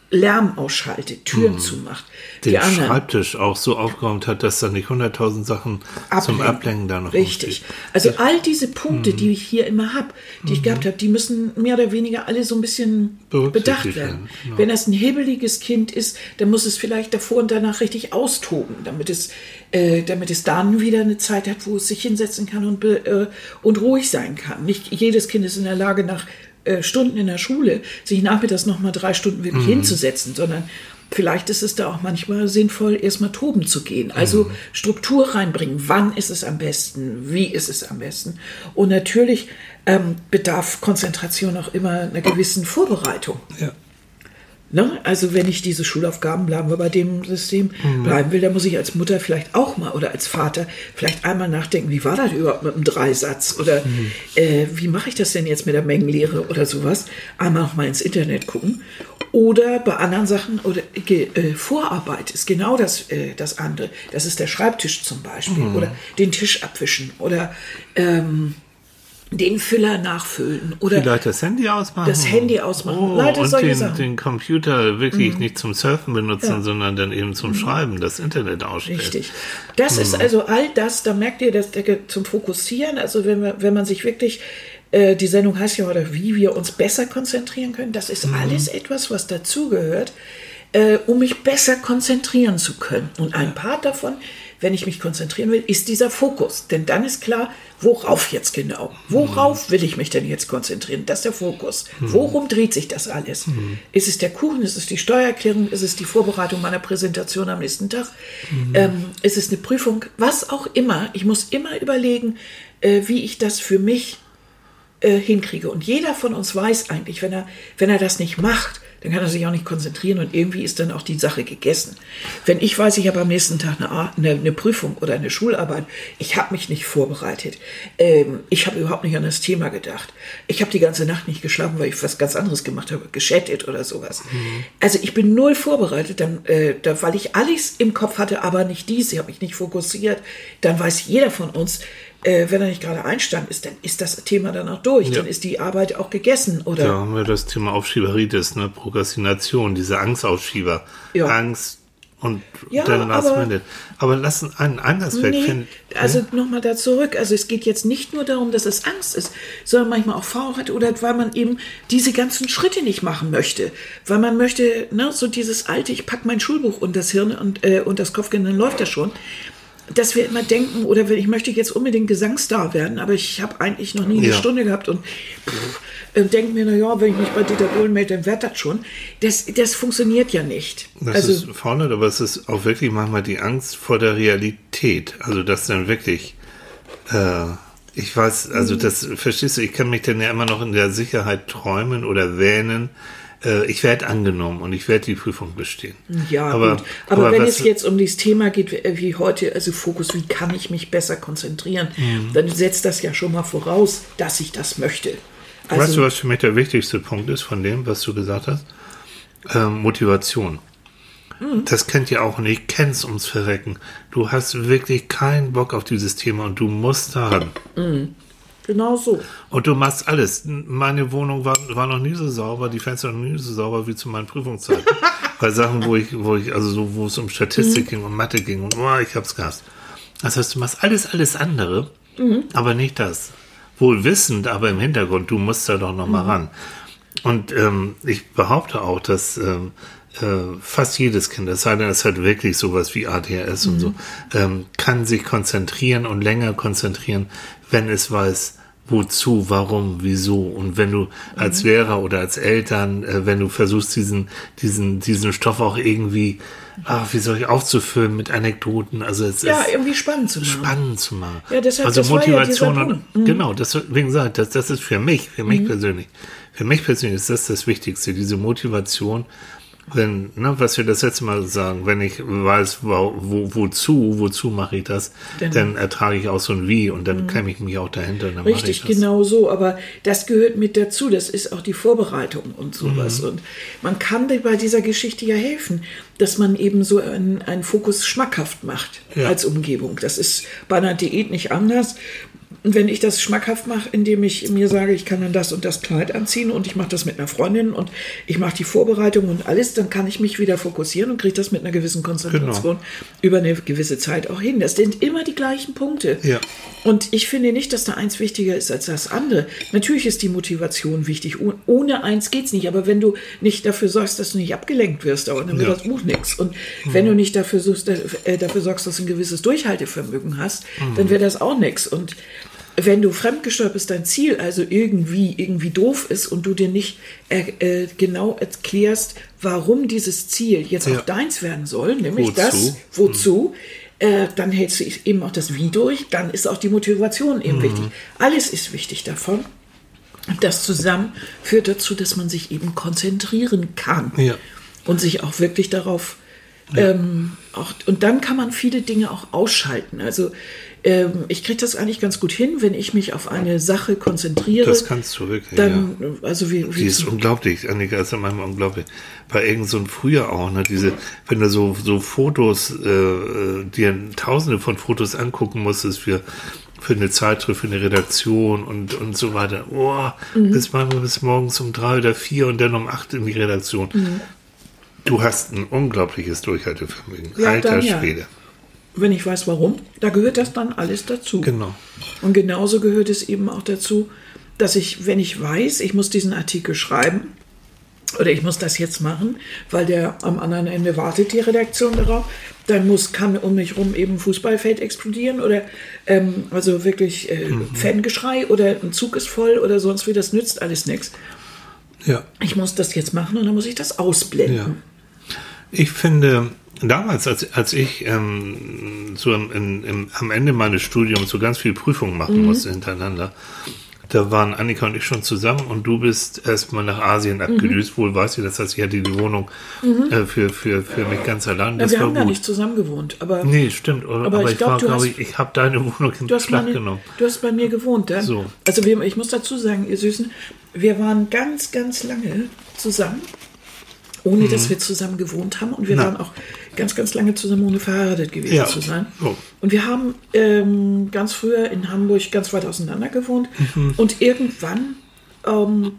A: Lärm ausschaltet, Türen zumacht.
B: Den
A: die anderen
B: Schreibtisch auch so aufgeräumt hat, dass da nicht hunderttausend Sachen zum Ablenken da noch
A: Richtig.
B: rumstehen.
A: Also all diese Punkte,
B: Mhm.
A: die ich hier immer habe, die ich gehabt habe, die müssen mehr oder weniger alle so ein bisschen bedacht werden.
B: genau.
A: Wenn das ein hibbeliges Kind ist, dann muss es vielleicht davor und danach richtig austoben, damit es, äh, damit es dann wieder eine Zeit hat, wo es sich hinsetzen kann und, äh, und ruhig sein kann. Nicht jedes Kind ist in der Lage, nach äh, Stunden in der Schule sich nachmittags noch mal drei Stunden wirklich
B: Mhm.
A: hinzusetzen, sondern Vielleicht ist es da auch manchmal sinnvoll, erstmal toben zu gehen. Also Struktur reinbringen. Wann ist es am besten? Wie ist es am besten? Und natürlich ähm, bedarf Konzentration auch immer einer gewissen Vorbereitung.
B: Ja.
A: Ne? Also wenn ich diese Schulaufgaben, bleiben wir bei dem System,
B: Mhm.
A: bleiben will, dann muss ich als Mutter vielleicht auch mal oder als Vater vielleicht einmal nachdenken, wie war das überhaupt mit einem Dreisatz oder
B: Mhm.
A: äh, wie mache ich das denn jetzt mit der Mengenlehre oder sowas. Einmal auch mal ins Internet gucken. Oder bei anderen Sachen, oder äh, Vorarbeit ist genau das, äh, das andere. Das ist der Schreibtisch zum Beispiel.
B: Mhm.
A: Oder den Tisch abwischen. Oder ähm, den Füller nachfüllen. Oder
B: Vielleicht das Handy ausmachen.
A: Das Handy ausmachen.
B: Oh,
A: Lauter
B: und den.
A: Mhm.
B: den Computer wirklich nicht zum Surfen benutzen,
A: Ja. Mhm.
B: sondern dann eben zum Schreiben, das Internet ausstellen.
A: Richtig. Das ist also all das, da merkt ihr, dass zum Fokussieren, also wenn, wir, wenn man sich wirklich, äh, die Sendung heißt ja, oder wie wir uns besser konzentrieren können, das ist alles etwas, was dazugehört, äh, um mich besser konzentrieren zu können. Und ein Part davon, wenn ich mich konzentrieren will, ist dieser Fokus. Denn dann ist klar, worauf jetzt genau? Worauf will ich mich denn jetzt konzentrieren? Das ist der Fokus. Worum dreht sich das alles? Ist es der Kuchen? Ist es die Steuererklärung? Ist es die Vorbereitung meiner Präsentation am nächsten Tag? Ähm, ist es eine Prüfung? Was auch immer. Ich muss immer überlegen, äh, wie ich das für mich äh, hinkriege. Und jeder von uns weiß eigentlich, wenn er, wenn er das nicht macht, dann kann er sich auch nicht konzentrieren und irgendwie ist dann auch die Sache gegessen. Wenn ich weiß, ich habe am nächsten Tag eine, eine, eine Prüfung oder eine Schularbeit, ich habe mich nicht vorbereitet, ähm, ich habe überhaupt nicht an das Thema gedacht, ich habe die ganze Nacht nicht geschlafen, weil ich was ganz anderes gemacht habe, geschattet oder sowas. Also ich bin null vorbereitet, dann, äh, da, weil ich alles im Kopf hatte, aber nicht dies, ich habe mich nicht fokussiert, dann weiß jeder von uns, äh, wenn er nicht gerade einstand ist, dann ist das Thema dann auch durch,
B: Ja.
A: dann ist die Arbeit auch gegessen oder
B: Da haben wir das Thema Aufschieberitis, ne? Prokrastination, diese Angstaufschieber.
A: Ja.
B: Angst und
A: Ja,
B: dann last
A: aber-
B: minute. Aber lass uns einen, einen Aspekt
A: Nee,
B: finden.
A: also nochmal da zurück. Also es geht jetzt nicht nur darum, dass es Angst ist, sondern manchmal auch Faulheit oder weil man eben diese ganzen Schritte nicht machen möchte. Weil man möchte, ne, so dieses alte, ich pack mein Schulbuch und das Hirn und, äh, und das Kopfkind, dann läuft das schon. Dass wir immer denken, oder ich möchte jetzt unbedingt Gesangsstar werden, aber ich habe eigentlich noch nie eine
B: Ja.
A: Stunde gehabt und äh, denke mir, na ja, wenn ich mich bei Dieter Bohlen melde, dann wird das schon. Das, das funktioniert ja nicht.
B: Das
A: also,
B: ist vorne, aber es ist auch wirklich manchmal die Angst vor der Realität. Also dass dann wirklich, äh, ich weiß, also
A: Mhm.
B: das, verstehst du, ich kann mich dann ja immer noch in der Sicherheit träumen oder wähnen, äh, ich werde angenommen und ich werde die Prüfung bestehen.
A: Ja,
B: aber,
A: gut. Aber, wenn es jetzt um dieses Thema geht, wie- heute, also Fokus, wie kann ich mich besser konzentrieren,
B: Mhm.
A: dann setzt das ja schon mal voraus, dass ich das möchte.
B: weißt du,
A: Also,
B: was für mich der wichtigste Punkt ist von dem, was du gesagt hast? Ähm, Motivation.
A: Mhm.
B: Das kennt ihr auch und ich kenn's ums Verrecken. Du hast wirklich keinen Bock auf dieses Thema und du musst daran.
A: Genau so.
B: Und du machst alles. Meine Wohnung war, war noch nie so sauber, die Fenster noch nie so sauber wie zu meinen Prüfungszeiten. Bei Sachen, wo ich, wo ich, also so, wo es um Statistik ging und Mathe ging und boah, ich hab's gehasst. Das heißt, du machst alles, alles andere, aber nicht das. Wohl wissend, aber im Hintergrund, du musst da doch noch mal ran. Und ähm, ich behaupte auch, dass ähm, äh, fast jedes Kind, es sei denn, es hat wirklich sowas wie ADHS und so, ähm, kann sich konzentrieren und länger konzentrieren, wenn es weiß, wozu, warum, wieso. Und wenn du als Lehrer oder als Eltern, äh, wenn du versuchst, diesen, diesen, diesen Stoff auch irgendwie, ach, wie soll ich aufzufüllen mit Anekdoten, also es
A: Ja,
B: ist
A: irgendwie spannend zu machen.
B: spannend zu machen.
A: Ja, deshalb,
B: also
A: ja
B: Motivation
A: dieser
B: und.
A: Mhm.
B: genau, deswegen sage ich, das, das ist für mich, für mich persönlich, für mich persönlich ist das das Wichtigste, diese Motivation. Wenn, ne, was wir das letzte Mal sagen, wenn ich weiß, wo, wo, wozu, wozu mache ich das,
A: Dann-
B: dann ertrage ich auch so ein Wie und dann klemme ich mich auch dahinter. und Dann mache ich
A: Richtig,
B: das.
A: genau so. Aber das gehört mit dazu. Das ist auch die Vorbereitung und sowas. Und man kann dir bei dieser Geschichte ja helfen, dass man eben so einen, einen Fokus schmackhaft macht
B: Ja.
A: als Umgebung. Das ist bei einer Diät nicht anders. Und wenn ich das schmackhaft mache, indem ich mir sage, ich kann dann das und das Kleid anziehen und ich mache das mit einer Freundin und ich mache die Vorbereitung und alles, dann kann ich mich wieder fokussieren und kriege das mit einer gewissen Konzentration über eine gewisse Zeit auch hin. Das sind immer die gleichen Punkte.
B: Ja.
A: Und ich finde nicht, dass da eins wichtiger ist als das andere. Natürlich ist die Motivation wichtig. Oh- Ohne eins geht's nicht. Aber wenn du nicht dafür sorgst, dass du nicht abgelenkt wirst, dann wird
B: Ja.
A: das Buch nichts. Und wenn du nicht dafür, suchst, äh, dafür sorgst, dass du ein gewisses Durchhaltevermögen hast, dann wird das auch nichts. Und wenn du fremdgesteuert bist, dein Ziel also irgendwie, irgendwie doof ist und du dir nicht äh, äh, genau erklärst, warum dieses Ziel jetzt
B: Ja.
A: auch deins werden soll, nämlich
B: Wozu?
A: das, wozu, äh, dann hältst du eben auch das Wie durch, dann ist auch die Motivation eben wichtig. Alles ist wichtig davon. Und das zusammen führt dazu, dass man sich eben konzentrieren kann.
B: Ja.
A: und sich auch wirklich darauf ähm, auch, und dann kann man viele Dinge auch ausschalten. Also ähm, ich kriege das eigentlich ganz gut hin, wenn ich mich auf eine Sache konzentriere.
B: Das kannst du wirklich.
A: Dann, ja. also wie, wie
B: Die ist unglaublich, Annika, ist ja manchmal unglaublich. Bei irgend so ein früher auch, ne, diese, wenn du so, so Fotos, äh, dir tausende von Fotos angucken musstest für, für eine Zeitschrift, für eine Redaktion und, und so weiter. Oh, mhm. bis manchmal bis morgens um drei oder vier und dann um acht in die Redaktion. Mhm. Du hast ein unglaubliches Durchhaltevermögen. Ja, Alter dann, Schwede. Ja.
A: Wenn ich weiß warum, da gehört das dann alles dazu.
B: Genau.
A: Und genauso gehört es eben auch dazu, dass ich, wenn ich weiß, ich muss diesen Artikel schreiben, oder ich muss das jetzt machen, weil der am anderen Ende wartet die Redaktion darauf, dann muss, kann um mich rum eben ein Fußballfeld explodieren oder ähm, also wirklich äh, mhm. Fangeschrei oder ein Zug ist voll oder sonst wie, das nützt alles nichts.
B: Ja.
A: Ich muss das jetzt machen und dann muss ich das ausblenden. Ja.
B: Ich finde, damals, als, als ich ähm, so im, im, am Ende meines Studiums so ganz viele Prüfungen machen mhm. musste hintereinander, da waren Annika und ich schon zusammen und du bist erstmal nach Asien abgedüst. Mhm. Wohl weiß ich das, heißt, ich hatte die Wohnung mhm. äh, für, für, für mich ganz allein.
A: Das ja, wir haben gut. da nicht zusammen gewohnt. Aber,
B: nee, stimmt. Aber, aber ich, ich glaube, glaub, ich, ich habe deine Wohnung in Beschlag genommen.
A: Du hast bei mir gewohnt. Ja?
B: So.
A: Also wir, ich muss dazu sagen, ihr Süßen, wir waren ganz, ganz lange zusammen ohne mhm. dass wir zusammen gewohnt haben. Und wir Na. waren auch ganz, ganz lange zusammen, ohne verheiratet gewesen ja. zu sein. Oh. Und wir haben ähm, ganz früher in Hamburg ganz weit auseinander gewohnt. Mhm. Und irgendwann ähm,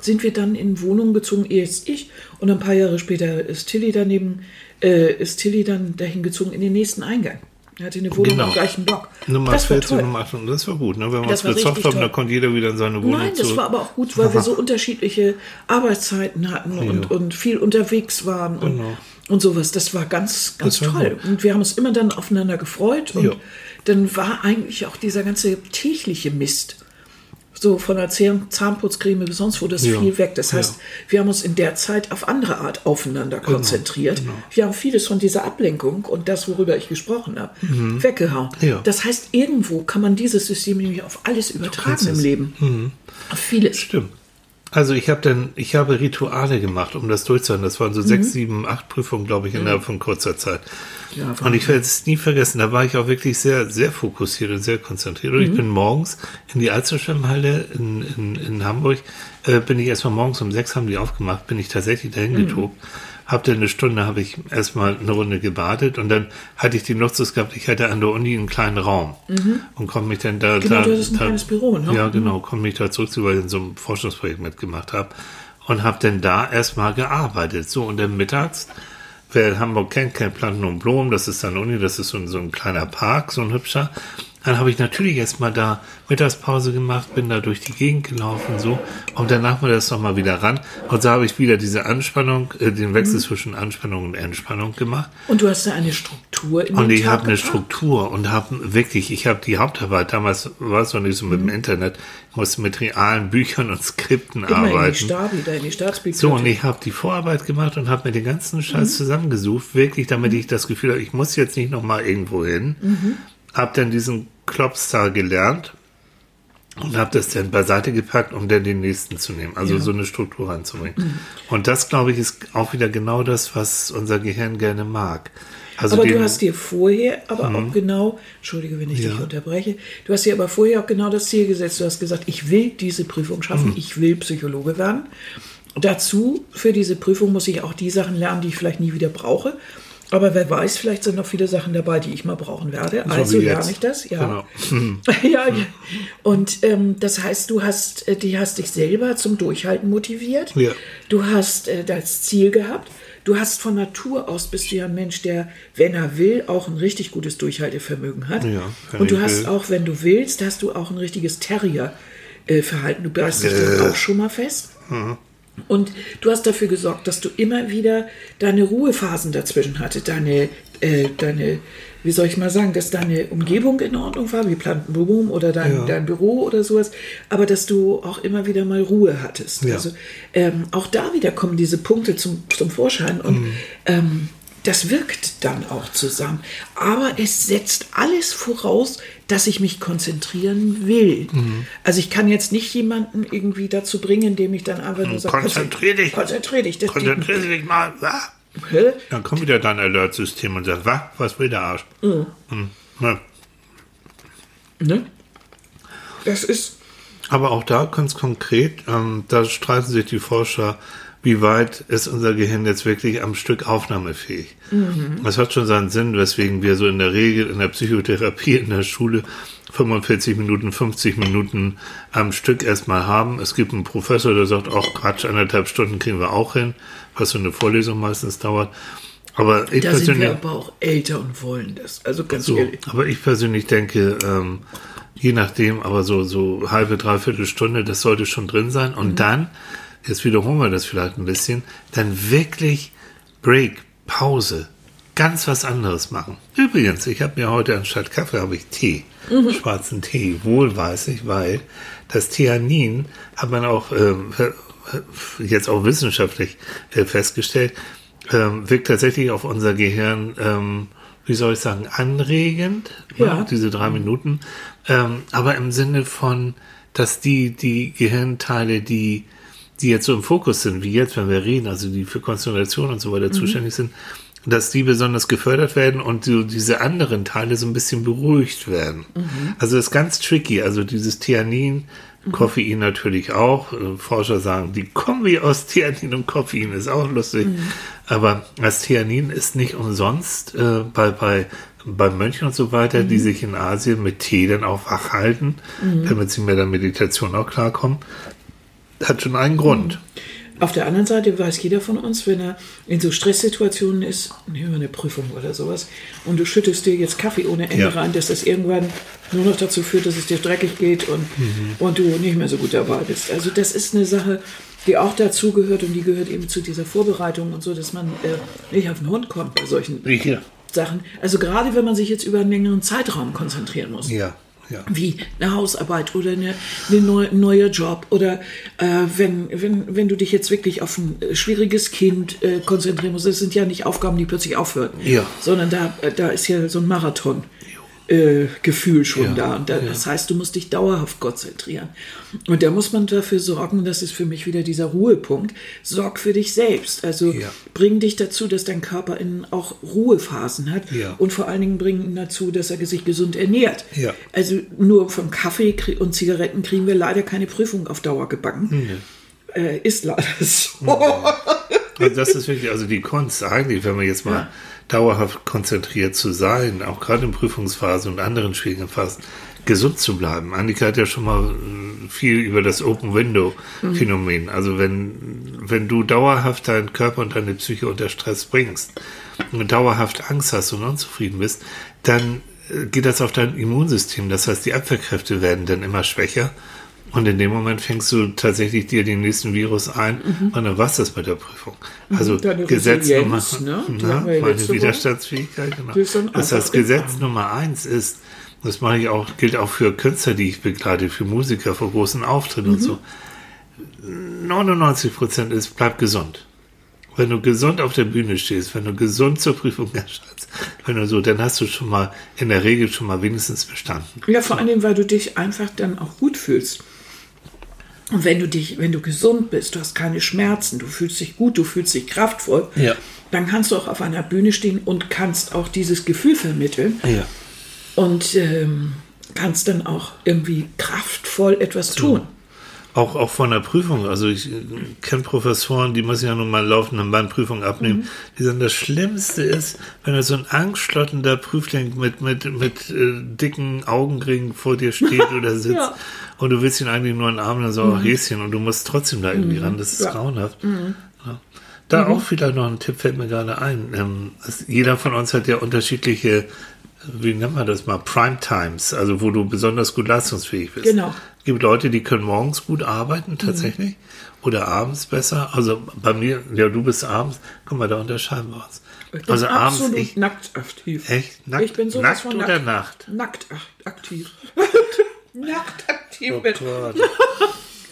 A: sind wir dann in Wohnungen gezogen, erst ich. Und ein paar Jahre später ist Tilly daneben, äh, ist Tilly dann dahin gezogen in den nächsten Eingang. Er hatte eine Wohnung genau. am gleichen Block.
B: Nummer das 14, Nummer 18, das war gut. Ne? Wenn wir uns gezofft haben, dann konnte jeder wieder in seine Wohnung
A: Nein, das war aber auch gut, weil wir so unterschiedliche Arbeitszeiten hatten ja. und, und viel unterwegs waren und, genau. und sowas. Das war ganz, ganz war toll. Gut. Und wir haben uns immer dann aufeinander gefreut und ja. dann war eigentlich auch dieser ganze tägliche Mist so von der Zahnputzcreme bis sonst wo das ja. viel weg. Das heißt, ja. wir haben uns in der Zeit auf andere Art aufeinander genau. konzentriert. Genau. Wir haben vieles von dieser Ablenkung und das, worüber ich gesprochen habe, mhm. weggehauen. Ja. Das heißt, irgendwo kann man dieses System nämlich auf alles übertragen im Leben. Mhm. Auf vieles.
B: Stimmt. Also ich habe dann, ich habe Rituale gemacht, um das durchzuhalten. Das waren so mhm. sechs, sieben, acht Prüfungen, glaube ich, innerhalb von kurzer Zeit. Ja, und ich werde es nie vergessen, da war ich auch wirklich sehr, sehr fokussiert und sehr konzentriert. Und mhm. ich bin morgens in die Alsterschwimmhalle in, in, in Hamburg, äh, bin ich erstmal morgens um sechs haben die aufgemacht, bin ich tatsächlich dahin mhm. getobt. Hab dann eine Stunde, habe ich erstmal eine Runde gebadet und dann hatte ich die Luxus gehabt, ich hatte an der Uni einen kleinen Raum mhm. und konnte mich dann da,
A: genau,
B: da,
A: du hast ein da, kleines Büro, ne?
B: Ja, genau, konnte mich da zurückziehen, weil ich in so einem Forschungsprojekt mitgemacht habe und habe dann da erstmal gearbeitet. So und dann mittags Wer Hamburg kennt, kennt Planten und Blumen, das ist dann Uni, das ist so, so ein kleiner Park, so ein hübscher. Dann habe ich natürlich erstmal da Mittagspause gemacht, bin da durch die Gegend gelaufen, so. Und danach mal das nochmal wieder ran. Und so habe ich wieder diese Anspannung, äh, den Wechsel mhm. zwischen Anspannung und Entspannung gemacht.
A: Und du hast da eine Struktur
B: in Und ich habe eine Struktur und habe wirklich, ich habe die Hauptarbeit, damals war es noch nicht so mit mhm. dem Internet, ich musste mit realen Büchern und Skripten Immer arbeiten. In die
A: Stabi, da in die Staatsbibliothek.
B: So, und ich habe die Vorarbeit gemacht und habe mir den ganzen Scheiß mhm. zusammengesucht, wirklich, damit mhm. ich das Gefühl habe, ich muss jetzt nicht nochmal irgendwo hin. Mhm. Hab dann diesen Klopstar gelernt und habe das dann beiseite gepackt, um dann den nächsten zu nehmen. Also ja. so eine Struktur reinzubringen. Mhm. Und das, glaube ich, ist auch wieder genau das, was unser Gehirn gerne mag.
A: Also aber du hast dir vorher aber mhm. auch genau, entschuldige, wenn ich ja. dich unterbreche, du hast dir aber vorher auch genau das Ziel gesetzt. Du hast gesagt, ich will diese Prüfung schaffen, mhm. ich will Psychologe werden. Dazu, für diese Prüfung muss ich auch die Sachen lernen, die ich vielleicht nie wieder brauche. Aber wer weiß, vielleicht sind noch viele Sachen dabei, die ich mal brauchen werde. So also lerne ich das, ja. Genau. ja. Und ähm, das heißt, du hast, äh, die hast dich selber zum Durchhalten motiviert.
B: Ja.
A: Du hast äh, das Ziel gehabt. Du hast von Natur aus bist du ja ein Mensch, der, wenn er will, auch ein richtig gutes Durchhaltevermögen hat.
B: Ja,
A: Und du hast will. auch, wenn du willst, hast du auch ein richtiges Terrier-Verhalten. Du beißt dich äh. auch schon mal fest. Mhm. Und du hast dafür gesorgt, dass du immer wieder deine Ruhephasen dazwischen hatte, deine, äh, deine, wie soll ich mal sagen, dass deine Umgebung in Ordnung war, wie Plantenblumen oder dein, ja. dein Büro oder sowas, aber dass du auch immer wieder mal Ruhe hattest. Ja. Also ähm, auch da wieder kommen diese Punkte zum, zum Vorschein und mhm. ähm, das wirkt dann auch zusammen. Aber es setzt alles voraus, dass ich mich konzentrieren will.
B: Mhm.
A: Also ich kann jetzt nicht jemanden irgendwie dazu bringen, indem ich dann einfach nur sage,
B: Konzentrier dich.
A: Konzentrier dich. Das
B: Konzentrier dich mal.
A: Hä?
B: Dann kommt wieder dein Alert-System und sagt, was, was will der Arsch? Mhm. Ja.
A: Ne? Das ist,
B: Aber auch da ganz konkret, ähm, da streiten sich die Forscher, wie weit ist unser Gehirn jetzt wirklich am Stück aufnahmefähig. Das hat schon seinen Sinn, weswegen wir so in der Regel in der Psychotherapie in der Schule 45 Minuten, 50 Minuten am Stück erstmal haben. Es gibt einen Professor, der sagt, auch Quatsch, anderthalb Stunden kriegen wir auch hin, was so eine Vorlesung meistens dauert. Aber ich
A: da sind
B: persönlich,
A: wir aber auch älter und wollen das. Also ganz
B: so,
A: ehrlich.
B: aber ich persönlich denke, ähm, je nachdem, aber so, so halbe, dreiviertel Stunde, das sollte schon drin sein. Und dann, jetzt wiederholen wir das vielleicht ein bisschen, dann wirklich Break, Pause, ganz was anderes machen. Übrigens, ich habe mir heute anstatt Kaffee habe ich Tee, schwarzen Tee, wohlweislich, weil das Theanin hat man auch ähm, jetzt auch wissenschaftlich äh, festgestellt, ähm, wirkt tatsächlich auf unser Gehirn, ähm, wie soll ich sagen, anregend,
A: Ja.
B: ne, diese drei Minuten, ähm, aber im Sinne von, dass die, die Gehirnteile, die, die jetzt so im Fokus sind, wie jetzt, wenn wir reden, also die für Konzentration und so weiter zuständig sind, dass die besonders gefördert werden und so diese anderen Teile so ein bisschen beruhigt werden. Also das ist ganz tricky. Also dieses Theanin, Koffein natürlich auch. Äh, Forscher sagen, die Kombi aus Theanin und Koffein ist auch lustig. Aber das Theanin ist nicht umsonst äh, bei, bei, bei Mönchen und so weiter, die sich in Asien mit Tee dann auch wach halten, damit sie mit der Meditation auch klarkommen. Hat schon einen Grund.
A: Auf der anderen Seite weiß jeder von uns, wenn er in so Stresssituationen ist, nehmen wir eine Prüfung oder sowas, und du schüttest dir jetzt Kaffee ohne Ende
B: Ja.
A: rein, dass das irgendwann nur noch dazu führt, dass es dir dreckig geht und, und du nicht mehr so gut dabei bist. Also das ist eine Sache, die auch dazu gehört und die gehört eben zu dieser Vorbereitung und so, dass man äh, nicht auf den Hund kommt bei solchen
B: Hier.
A: Sachen. Also gerade wenn man sich jetzt über einen längeren Zeitraum konzentrieren muss
B: Ja, ja.
A: wie eine Hausarbeit oder eine, eine neue, ein neuer Job oder äh, wenn, wenn, wenn du dich jetzt wirklich auf ein äh, schwieriges Kind äh, konzentrieren musst, das sind ja nicht Aufgaben, die plötzlich aufhören,
B: Ja.
A: sondern da, äh, da ist ja so ein Marathon. Äh, Gefühl schon
B: Ja,
A: da. Und da,
B: ja.
A: Das heißt, du musst dich dauerhaft konzentrieren. Und da muss man dafür sorgen, das ist für mich wieder dieser Ruhepunkt, sorg für dich selbst. Also
B: Ja.
A: bring dich dazu, dass dein Körper in auch Ruhephasen hat und vor allen Dingen bring ihn dazu, dass er sich gesund ernährt. Also nur vom Kaffee und Zigaretten kriegen wir leider keine Prüfung auf Dauer gebacken. Äh, ist leider so.
B: Also das ist wirklich, also die Kunst eigentlich, wenn man jetzt mal. Dauerhaft konzentriert zu sein, auch gerade in Prüfungsphasen und anderen schwierigen Phasen, gesund zu bleiben. Annika hat ja schon mal äh, viel über das Open Window Phänomen. Also wenn, wenn du dauerhaft deinen Körper und deine Psyche unter Stress bringst und dauerhaft Angst hast und unzufrieden bist, dann äh, geht das auf dein Immunsystem. Das heißt, die Abwehrkräfte werden dann immer schwächer. Und in dem Moment fängst du tatsächlich dir den nächsten Virus ein und dann war's das mit der Prüfung. Also
A: Mhm. Deine
B: Gesetz Nummer,
A: ne?
B: Na,
A: ja
B: meine. Widerstandsfähigkeit, genau. Das heißt, Gesetz
A: gefahren.
B: Nummer eins ist, das mache ich auch, gilt auch für Künstler, die ich begleite, für Musiker, vor großen Auftritten
A: Mhm.
B: und so. 99 Prozent ist, bleib gesund. Wenn du gesund auf der Bühne stehst, wenn du gesund zur Prüfung erscheinst, wenn du so, dann hast du schon mal, in der Regel schon mal wenigstens bestanden.
A: Ja, vor allem, weil du dich einfach dann auch gut fühlst. Und wenn du dich, wenn du gesund bist, du hast keine Schmerzen, du fühlst dich gut, du fühlst dich kraftvoll,
B: Ja.
A: dann kannst du auch auf einer Bühne stehen und kannst auch dieses Gefühl vermitteln
B: Ja.
A: und ähm, kannst dann auch irgendwie kraftvoll etwas tun.
B: Auch, auch von der Prüfung. Also ich kenne Professoren, die müssen ja nun mal laufenden Band Prüfung abnehmen. Die sagen, das Schlimmste ist, wenn da so ein angstschlottender Prüfling mit, mit, mit äh, dicken Augenringen vor dir steht oder sitzt
A: Ja.
B: Und du willst ihn eigentlich nur in den Arm und so ein Häschen und du musst trotzdem da irgendwie ran. Das ist
A: Ja.
B: grauenhaft. Ja. Da auch vielleicht noch ein Tipp fällt mir gerade ein. Ähm, jeder von uns hat ja unterschiedliche, wie nennt man das mal, Prime Times, also wo du besonders gut leistungsfähig bist.
A: Genau.
B: Es gibt Leute, die können morgens gut arbeiten, tatsächlich. Oder abends besser. Also bei mir, ja, du bist abends. Guck mal, da unterscheiden wir uns.
A: Ich
B: Also abends,
A: absolut
B: ich,
A: nackt aktiv.
B: echt? Nackt,
A: ich bin sowas
B: nackt
A: von
B: oder
A: nackt.
B: Nacht?
A: Nackt ak- aktiv. nackt aktiv.
B: Oh
A: bin-
B: Gott.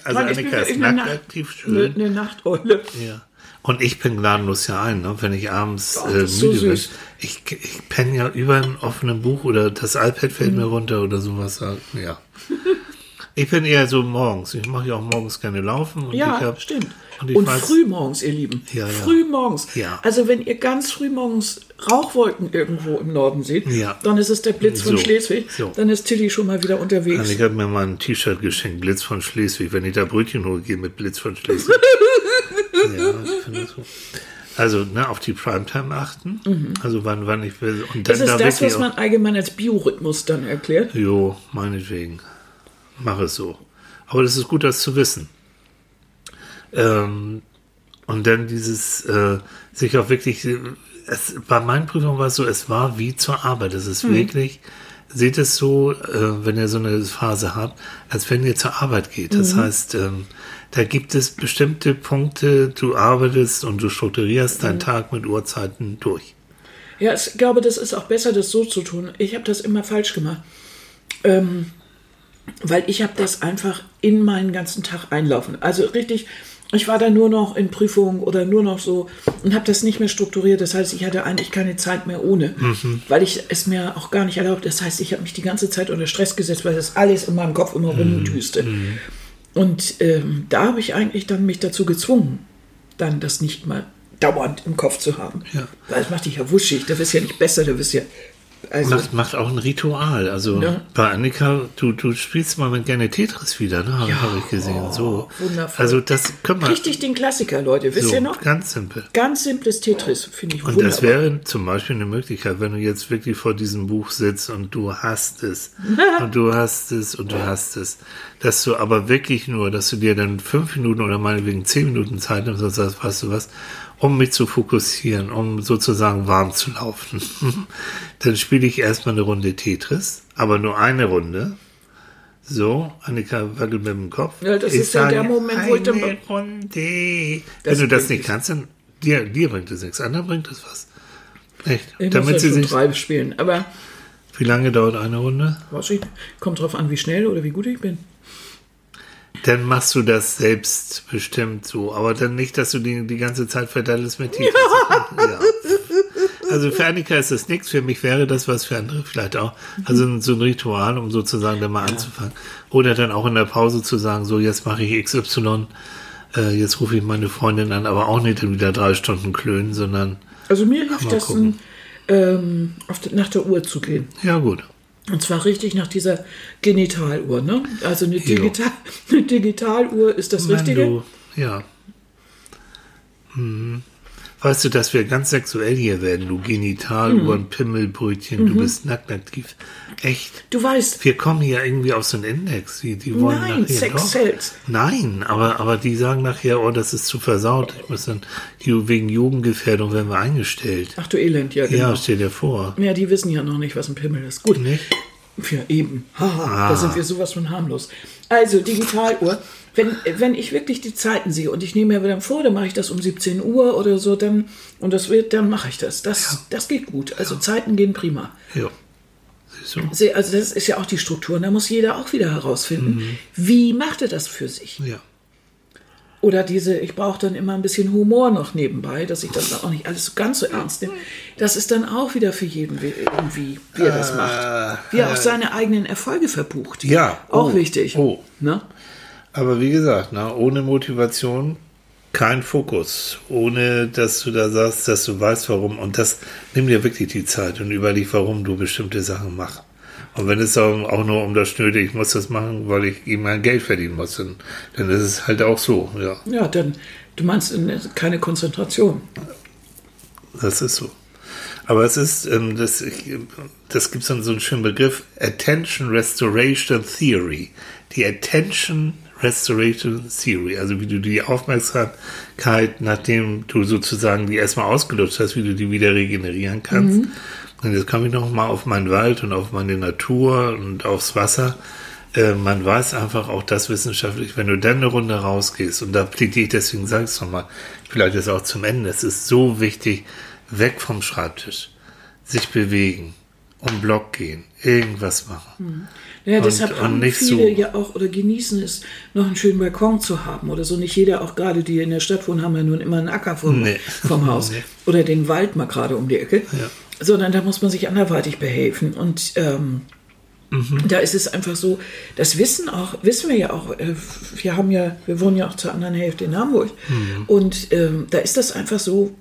B: Also
A: Mann, ich bin
B: Annika ist
A: wirklich eine
B: nackt
A: Nacht-
B: aktiv
A: Eine,
B: schön.
A: eine Nachteule.
B: Ja. Und ich bin gnadenlos ja ein, ne? wenn ich abends
A: Oh,
B: äh,
A: ist so
B: müde bin. Ich, ich penne ja über einem offenen Buch oder das iPad fällt
A: Mhm.
B: mir runter oder sowas. Ja. Ich bin eher so morgens. Ich mache ja auch morgens gerne laufen. Und
A: Ja,
B: ich hab,
A: stimmt.
B: Und,
A: Und,
B: ich weiß,
A: früh morgens, ihr Lieben.
B: Ja, ja.
A: Früh morgens.
B: Ja.
A: Also wenn ihr ganz früh morgens Rauchwolken irgendwo im Norden seht,
B: Ja.
A: dann ist es der Blitz von
B: So,
A: Schleswig.
B: so.
A: Dann ist Tilly schon mal wieder unterwegs.
B: Annik hat mir mal ein T-Shirt geschenkt, Blitz von Schleswig. Wenn ich da Brötchen hole, gehe mit Blitz von Schleswig. ja, ich finde das so. Also, ne, auf die Primetime achten. Also, wann, wann ich will. Und dann
A: das ist
B: da
A: das, was man allgemein als Biorhythmus dann erklärt.
B: Jo, meinetwegen. Mach es so. Aber das ist gut, das zu wissen. Ähm, und dann dieses, äh, sich auch wirklich, es, bei meinen Prüfungen war es so, es war wie zur Arbeit. Es ist wirklich, seht es so, äh, wenn ihr so eine Phase habt, als wenn ihr zur Arbeit geht. Das heißt, ähm, da gibt es bestimmte Punkte, du arbeitest und du strukturierst deinen Tag mit Uhrzeiten durch.
A: Ja, ich glaube, das ist auch besser, das so zu tun. Ich habe das immer falsch gemacht. Ähm, weil ich habe das einfach in meinen ganzen Tag einlaufen. Also richtig, ich war da nur noch in Prüfungen oder nur noch so und habe das nicht mehr strukturiert. Das heißt, ich hatte eigentlich keine Zeit mehr ohne, weil ich es mir auch gar nicht erlaubt. Das heißt, ich habe mich die ganze Zeit unter Stress gesetzt, weil das alles in meinem Kopf immer rumdüste. Und ähm, da habe ich eigentlich dann mich dazu gezwungen, dann das nicht mal dauernd im Kopf zu haben.
B: Ja.
A: Weil es macht dich ja wuschig, da wirst du ja nicht besser, da wirst du ja. Also,
B: Macht, macht auch ein Ritual. Also
A: Ja.
B: bei Annika, du, du spielst mal mit gerne Tetris wieder, ne? Habe
A: Ja.
B: hab ich gesehen. So.
A: wundervoll.
B: Also das können wir.
A: richtig den Klassiker, Leute. Wisst
B: so,
A: ihr noch?
B: Ganz simpel.
A: Ganz simples Tetris, finde ich
B: Und
A: wunderbar.
B: das wäre zum Beispiel eine Möglichkeit, wenn du jetzt wirklich vor diesem Buch sitzt und du hast es und du hast es und du hast es, dass du aber wirklich nur, dass du dir dann fünf Minuten oder meinetwegen zehn Minuten Zeit nimmst und sagst, weißt du was, um mich zu fokussieren, um sozusagen warm zu laufen, dann spiele ich erstmal eine Runde Tetris, aber nur eine Runde. So, Annika wackelt mit dem Kopf.
A: Ja, das ist ja der Moment, wo ich dann-
B: eine Runde. Wenn du das nicht kannst, dann dir, dir bringt es nichts. Anderen bringt es was. Echt?
A: ich
B: Damit
A: muss
B: sie
A: ja schon
B: sich.
A: drei spielen. Aber
B: Wie lange dauert eine Runde?
A: was ich, kommt drauf an, wie schnell oder wie gut ich bin.
B: Dann machst du das selbstbestimmt so. Aber dann nicht, dass du die, die ganze Zeit verdallest mit Tetris. Ja. Also für Annika ist das nichts. Für mich wäre das was für andere vielleicht auch. Also ein- so ein Ritual, um sozusagen dann mal anzufangen. Oder dann auch in der Pause zu sagen, so jetzt mache ich XY. Äh, jetzt rufe ich meine Freundin an, aber auch nicht wieder drei Stunden klönen, sondern
A: Also mir hilft das, ein, ähm, auf nach der Uhr zu gehen.
B: ja gut.
A: Und zwar richtig nach dieser Genitaluhr, ne? Also eine, Digital, eine Digitaluhr ist das Richtige.
B: du, ja. Mhm. Weißt du, dass wir ganz sexuell hier werden, du Genitaluhren, Pimmelbrötchen, du bist nackt aktiv. Echt?
A: Du weißt,
B: Wir kommen hier irgendwie auf so einen Index. Die, die wollen
A: Nein,
B: nachher
A: Sex sells.
B: Nein, aber, aber die sagen nachher, oh, das ist zu versaut. Ich muss dann, wegen Jugendgefährdung werden wir eingestellt.
A: ach du Elend, ja genau.
B: Ja, stell dir vor.
A: Ja, die wissen ja noch nicht, was ein Pimmel ist. Gut.
B: Nicht?
A: Ja, eben. Haha,
B: Ah.
A: da sind wir sowas von harmlos. Also, Digitaluhr. Wenn, wenn ich wirklich die Zeiten sehe und ich nehme mir dann vor, dann mache ich das um 17 Uhr oder so, dann, und das wird, dann mache ich das. Das, das geht gut. Also, Zeiten gehen prima.
B: Ja.
A: Se- Also, das ist ja auch die Struktur. Und da muss jeder auch wieder herausfinden,
B: Mhm.
A: wie macht er das für sich?
B: Ja.
A: Oder diese, ich brauche dann immer ein bisschen Humor noch nebenbei, dass ich das dann auch nicht alles so ganz so ernst nehme. Das ist dann auch wieder für jeden wie- irgendwie, wie er das macht. Wie er auch seine eigenen Erfolge verbucht.
B: Äh, Ja.
A: Auch
B: Oh.
A: wichtig.
B: Oh.
A: Ne?
B: Aber wie gesagt, na, ohne Motivation kein Fokus. Ohne, dass du da sagst, dass du weißt, warum. Und das nimm dir wirklich die Zeit und überleg, warum du bestimmte Sachen machst. Und wenn es auch nur um das Schnöde, ich muss das machen, weil ich ihm mein Geld verdienen muss, dann, dann ist es halt auch so. Ja,
A: Ja, dann, du meinst äh, keine Konzentration.
B: das ist so. Aber es ist, ähm, das, das gibt so einen schönen Begriff, Attention Restoration Theory. Die Attention Restoration Theory, also wie du die Aufmerksamkeit, nachdem du sozusagen die erstmal ausgelutscht hast, wie du die wieder regenerieren kannst. Und jetzt komme ich noch mal auf meinen Wald und auf meine Natur und aufs Wasser. Äh, man weiß einfach auch das wissenschaftlich, wenn du dann eine Runde rausgehst, und da plädiere ich, deswegen sage ich es nochmal, vielleicht ist auch zum Ende, es ist so wichtig, weg vom Schreibtisch, sich bewegen um Block gehen, irgendwas machen.
A: Ja, deshalb
B: und
A: haben viele
B: so-
A: ja auch oder genießen es, noch einen schönen Balkon zu haben oder so. Nicht jeder, auch gerade die in der Stadt wohnen, haben ja nun immer einen Acker vom,
B: Nee.
A: vom Haus
B: Nee.
A: oder den Wald mal gerade um die Ecke,
B: Ja.
A: sondern da muss man sich anderweitig behelfen. Und ähm,
B: Mhm.
A: da ist es einfach so, das wissen auch, wissen wir ja auch, äh, wir haben ja, wir wohnen ja auch zur anderen Hälfte in Hamburg.
B: Mhm.
A: Und ähm, da ist das einfach so,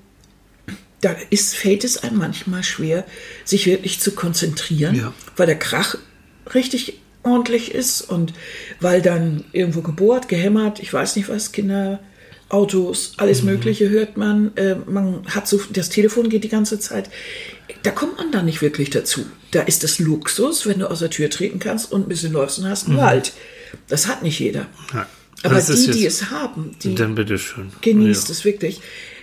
A: da ist, fällt es einem manchmal schwer, sich wirklich zu konzentrieren,
B: Ja.
A: weil der Krach richtig ordentlich ist und weil dann irgendwo gebohrt, gehämmert, ich weiß nicht was, Kinder, Autos, alles
B: Mhm.
A: Mögliche hört man. Äh, man hat so, das Telefon geht die ganze Zeit. Da kommt man dann nicht wirklich dazu. Da ist es Luxus, wenn du aus der Tür treten kannst und ein bisschen läufst und hast einen Wald. Das hat nicht jeder.
B: Ja.
A: Aber
B: Das
A: die, die es haben, die
B: Dann bitteschön.
A: genießt
B: ja.
A: es wirklich.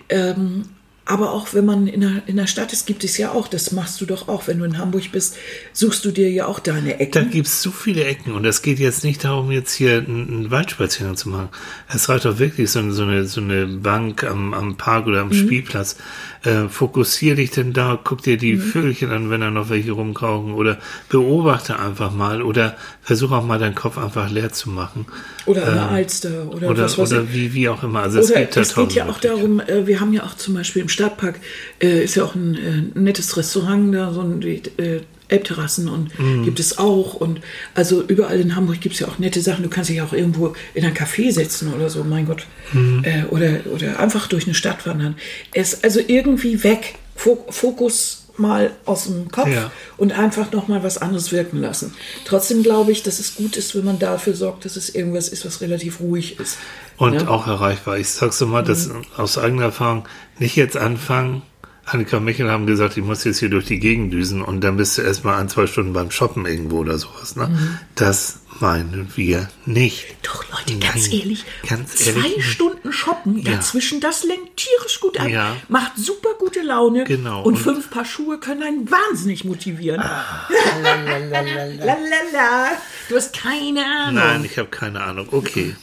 A: Ähm, aber auch wenn man in der, in der Stadt ist, gibt es ja auch, das machst du doch auch, wenn du in Hamburg bist, suchst du dir ja auch deine
B: Da
A: Ecken.
B: gibt es so viele Ecken und es geht jetzt nicht darum, jetzt hier einen, Waldspaziergang zu machen. Es reicht doch wirklich so, eine- so, eine, so eine Bank am, am Park oder am
A: Mhm.
B: Spielplatz. Äh, fokussier dich denn da, guck dir
A: Mhm.
B: die Vögelchen an, wenn da noch welche rumkrauchen oder beobachte einfach mal oder versuch auch mal deinen Kopf einfach leer zu machen.
A: Oder an der Alster oder,
B: Oder,
A: was weiß ich.
B: oder wie, wie auch immer. Also es gibt
A: es geht ja auch darum, äh, wir haben ja auch zum Beispiel im Stadtpark, äh, ist ja auch ein äh, nettes Restaurant da, so ein äh, Elbterrassen und
B: Mhm.
A: gibt es auch. Und also überall in Hamburg gibt es ja auch nette Sachen. Du kannst dich auch irgendwo in ein Café setzen oder so, mein Gott.
B: Mhm.
A: Äh, oder, oder einfach durch eine Stadt wandern. Es also irgendwie weg, Fo Fokus mal aus dem Kopf
B: Ja.
A: und einfach noch mal was anderes wirken lassen. Trotzdem glaube ich, dass es gut ist, wenn man dafür sorgt, dass es irgendwas ist, was relativ ruhig ist.
B: Und
A: Ja.
B: auch erreichbar. Ich sag's so mal, das
A: Mhm.
B: aus eigener Erfahrung nicht jetzt anfangen. Annika und Michael haben gesagt, ich muss jetzt hier durch die Gegend düsen und dann bist du erstmal ein, zwei Stunden beim Shoppen irgendwo oder sowas. Ne?
A: Mhm.
B: Das meinen wir nicht.
A: Doch, Leute, ganz
B: Nein,
A: ehrlich,
B: ganz
A: zwei
B: ehrlich.
A: Stunden shoppen
B: Ja.
A: dazwischen, das lenkt tierisch gut ab,
B: Ja.
A: macht super gute Laune
B: Genau,
A: und,
B: und-
A: fünf Paar Schuhe können einen wahnsinnig motivieren. Lalalala. Du hast keine Ahnung.
B: Nein, ich habe keine Ahnung. Okay.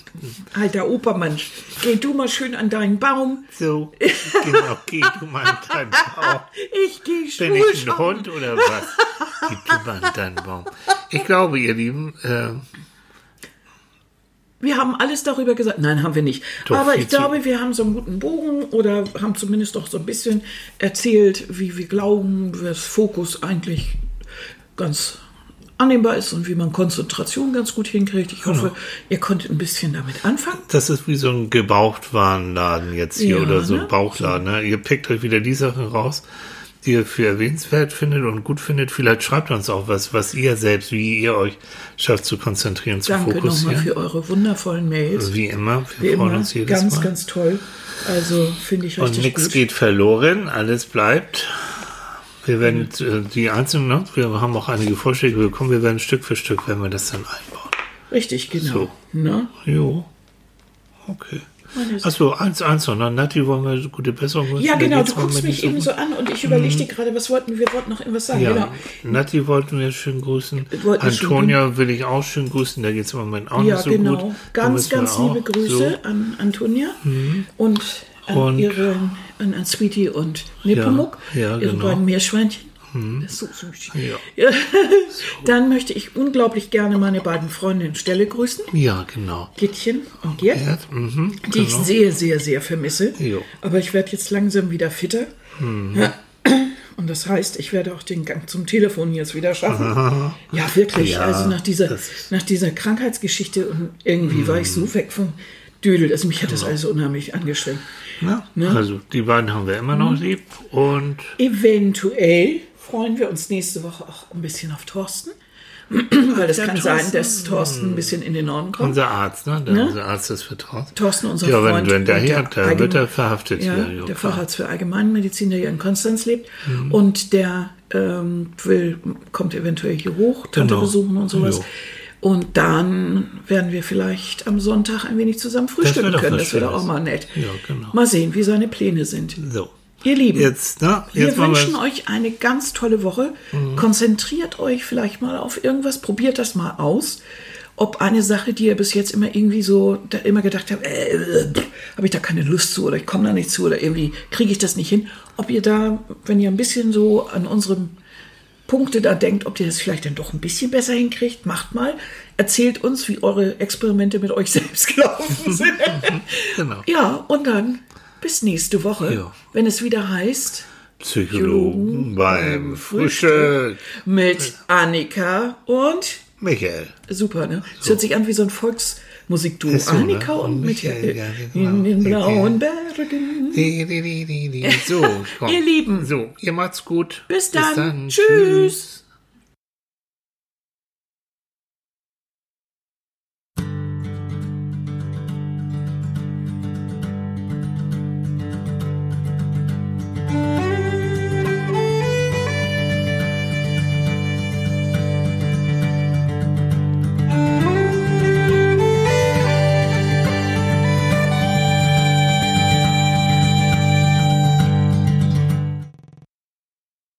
A: Alter Opermann, geh du mal schön an deinen Baum.
B: So, genau, geh du mal in deinen Baum.
A: Ich geh
B: Bin
A: schwul
B: ich ein. Hund oder was? Geh du mal in deinen Baum. Ich glaube, ihr Lieben, äh,
A: Wir haben alles darüber gesagt. Nein, haben wir nicht.
B: Doch,
A: Aber ich glaube, wir haben so einen guten Bogen oder haben zumindest doch so ein bisschen erzählt, wie wir glauben, was Fokus eigentlich ganz annehmbar ist und wie man Konzentration ganz gut hinkriegt. Ich hoffe, ihr konntet ein bisschen damit anfangen.
B: Das ist wie so ein Gebrauchtwarenladen jetzt hier
A: Ja,
B: oder so
A: ne?
B: ein Bauchladen. Ne? Ihr pickt euch wieder die Sachen raus, die ihr für erwähnenswert findet und gut findet. Vielleicht schreibt uns auch was, was ihr selbst, wie ihr euch schafft zu konzentrieren, zu
A: Danke nochmal
B: fokussieren.
A: für eure wundervollen Mails.
B: Wie immer, wir
A: Wie
B: freuen
A: immer,
B: uns jedes
A: ganz,
B: Mal.
A: ganz toll. Also finde ich
B: und
A: richtig
B: nichts
A: gut.
B: geht verloren, alles bleibt. Wir werden äh, die einzelnen, ne? wir haben auch einige Vorschläge bekommen, wir werden Stück für Stück, werden wir das dann einbauen.
A: Richtig, genau.
B: So.
A: Ne?
B: Jo. Okay. Achso, eins, eins noch. ne? Nati, wollen wir gute Besserung wünschen?
A: Ja, genau, du guckst mich eben
B: so
A: so an und ich überlegte gerade, was wollten wir, wollten noch irgendwas sagen.
B: Ja,
A: Genau.
B: Nati wollten wir schön grüßen.
A: Wollten wir schön
B: Antonia will ich auch schön grüßen, da geht es im Moment auch
A: Ja,
B: nicht so
A: genau.
B: gut.
A: Ganz,
B: müssen wir
A: ganz
B: auch
A: liebe Grüße an Antonia und an
B: Und-
A: ihre, an, Sweetie und Nepomuk,
B: Ja, ja,
A: ihre
B: genau.
A: beiden Meerschweinchen. Das ist so süß.
B: Ja.
A: Dann möchte ich unglaublich gerne meine beiden Freundinnen Stelle grüßen,
B: So. Ja, genau.
A: Gittchen und Gerd,
B: Ja, mhm,
A: die ich
B: genau.
A: sehr, sehr, sehr vermisse.
B: Jo.
A: Aber ich werde jetzt langsam wieder fitter.
B: Mhm.
A: Und das heißt, ich werde auch den Gang zum Telefon jetzt wieder schaffen. Ja, wirklich.
B: Ja,
A: also nach dieser, nach dieser Krankheitsgeschichte und irgendwie war ich so weg vom Dödel. Also mich hat das alles unheimlich angestrengt.
B: Ja,
A: Ne?
B: Also die beiden haben wir immer noch
A: Mhm.
B: lieb und
A: Eventuell freuen wir uns nächste Woche auch ein bisschen auf Thorsten. Weil es
B: Der
A: kann sein,
B: Thorsten.
A: dass Thorsten ein bisschen in den Norden kommt.
B: unser Arzt, ne? Der,
A: Ne?
B: Unser Arzt ist vertraut.
A: Thorsten, unser
B: Ja, wenn,
A: Freund.
B: wenn der hier,
A: der Allgemein-
B: wird er verhaftet
A: Ja,
B: hier.
A: der. Facharzt für Allgemeinmedizin, der hier in Konstanz lebt.
B: Mhm.
A: Und der ähm, will, kommt eventuell hier hoch, Tante
B: Genau.
A: besuchen und sowas.
B: Jo.
A: Und dann werden wir vielleicht am Sonntag ein wenig zusammen frühstücken
B: doch
A: können. Das wäre auch mal nett.
B: Ja, genau.
A: Mal sehen, wie seine Pläne sind.
B: So.
A: Ihr Lieben,
B: Jetzt,
A: wir
B: Jetzt machen
A: wünschen
B: wir. Mhm.
A: euch eine ganz tolle Woche. Konzentriert euch vielleicht mal auf irgendwas, probiert das mal aus. Ob eine Sache, die ihr bis jetzt immer irgendwie so, da immer gedacht habt, äh, habe ich da keine Lust zu oder ich komme da nicht zu oder irgendwie kriege ich das nicht hin. Ob ihr da, wenn ihr ein bisschen so an unserem Punkte da denkt, ob ihr das vielleicht dann doch ein bisschen besser hinkriegt, macht mal. Erzählt uns, wie eure Experimente mit euch selbst gelaufen sind.
B: Genau.
A: Ja, und dann bis nächste Woche,
B: Ja.
A: wenn es wieder heißt
B: Psychologen beim Frühstück.
A: mit Annika und
B: Michael.
A: super, ne? Es hört sich an wie so ein Volksmusikduo.
B: Ist so, ne?
A: Annika und,
B: Und
A: Michael,
B: ja, genau.
A: in den blauen. Bergen.
B: Die, die, die. So, komm.
A: Ihr Lieben.
B: So, ihr macht's gut.
A: Bis dann. Tschüss.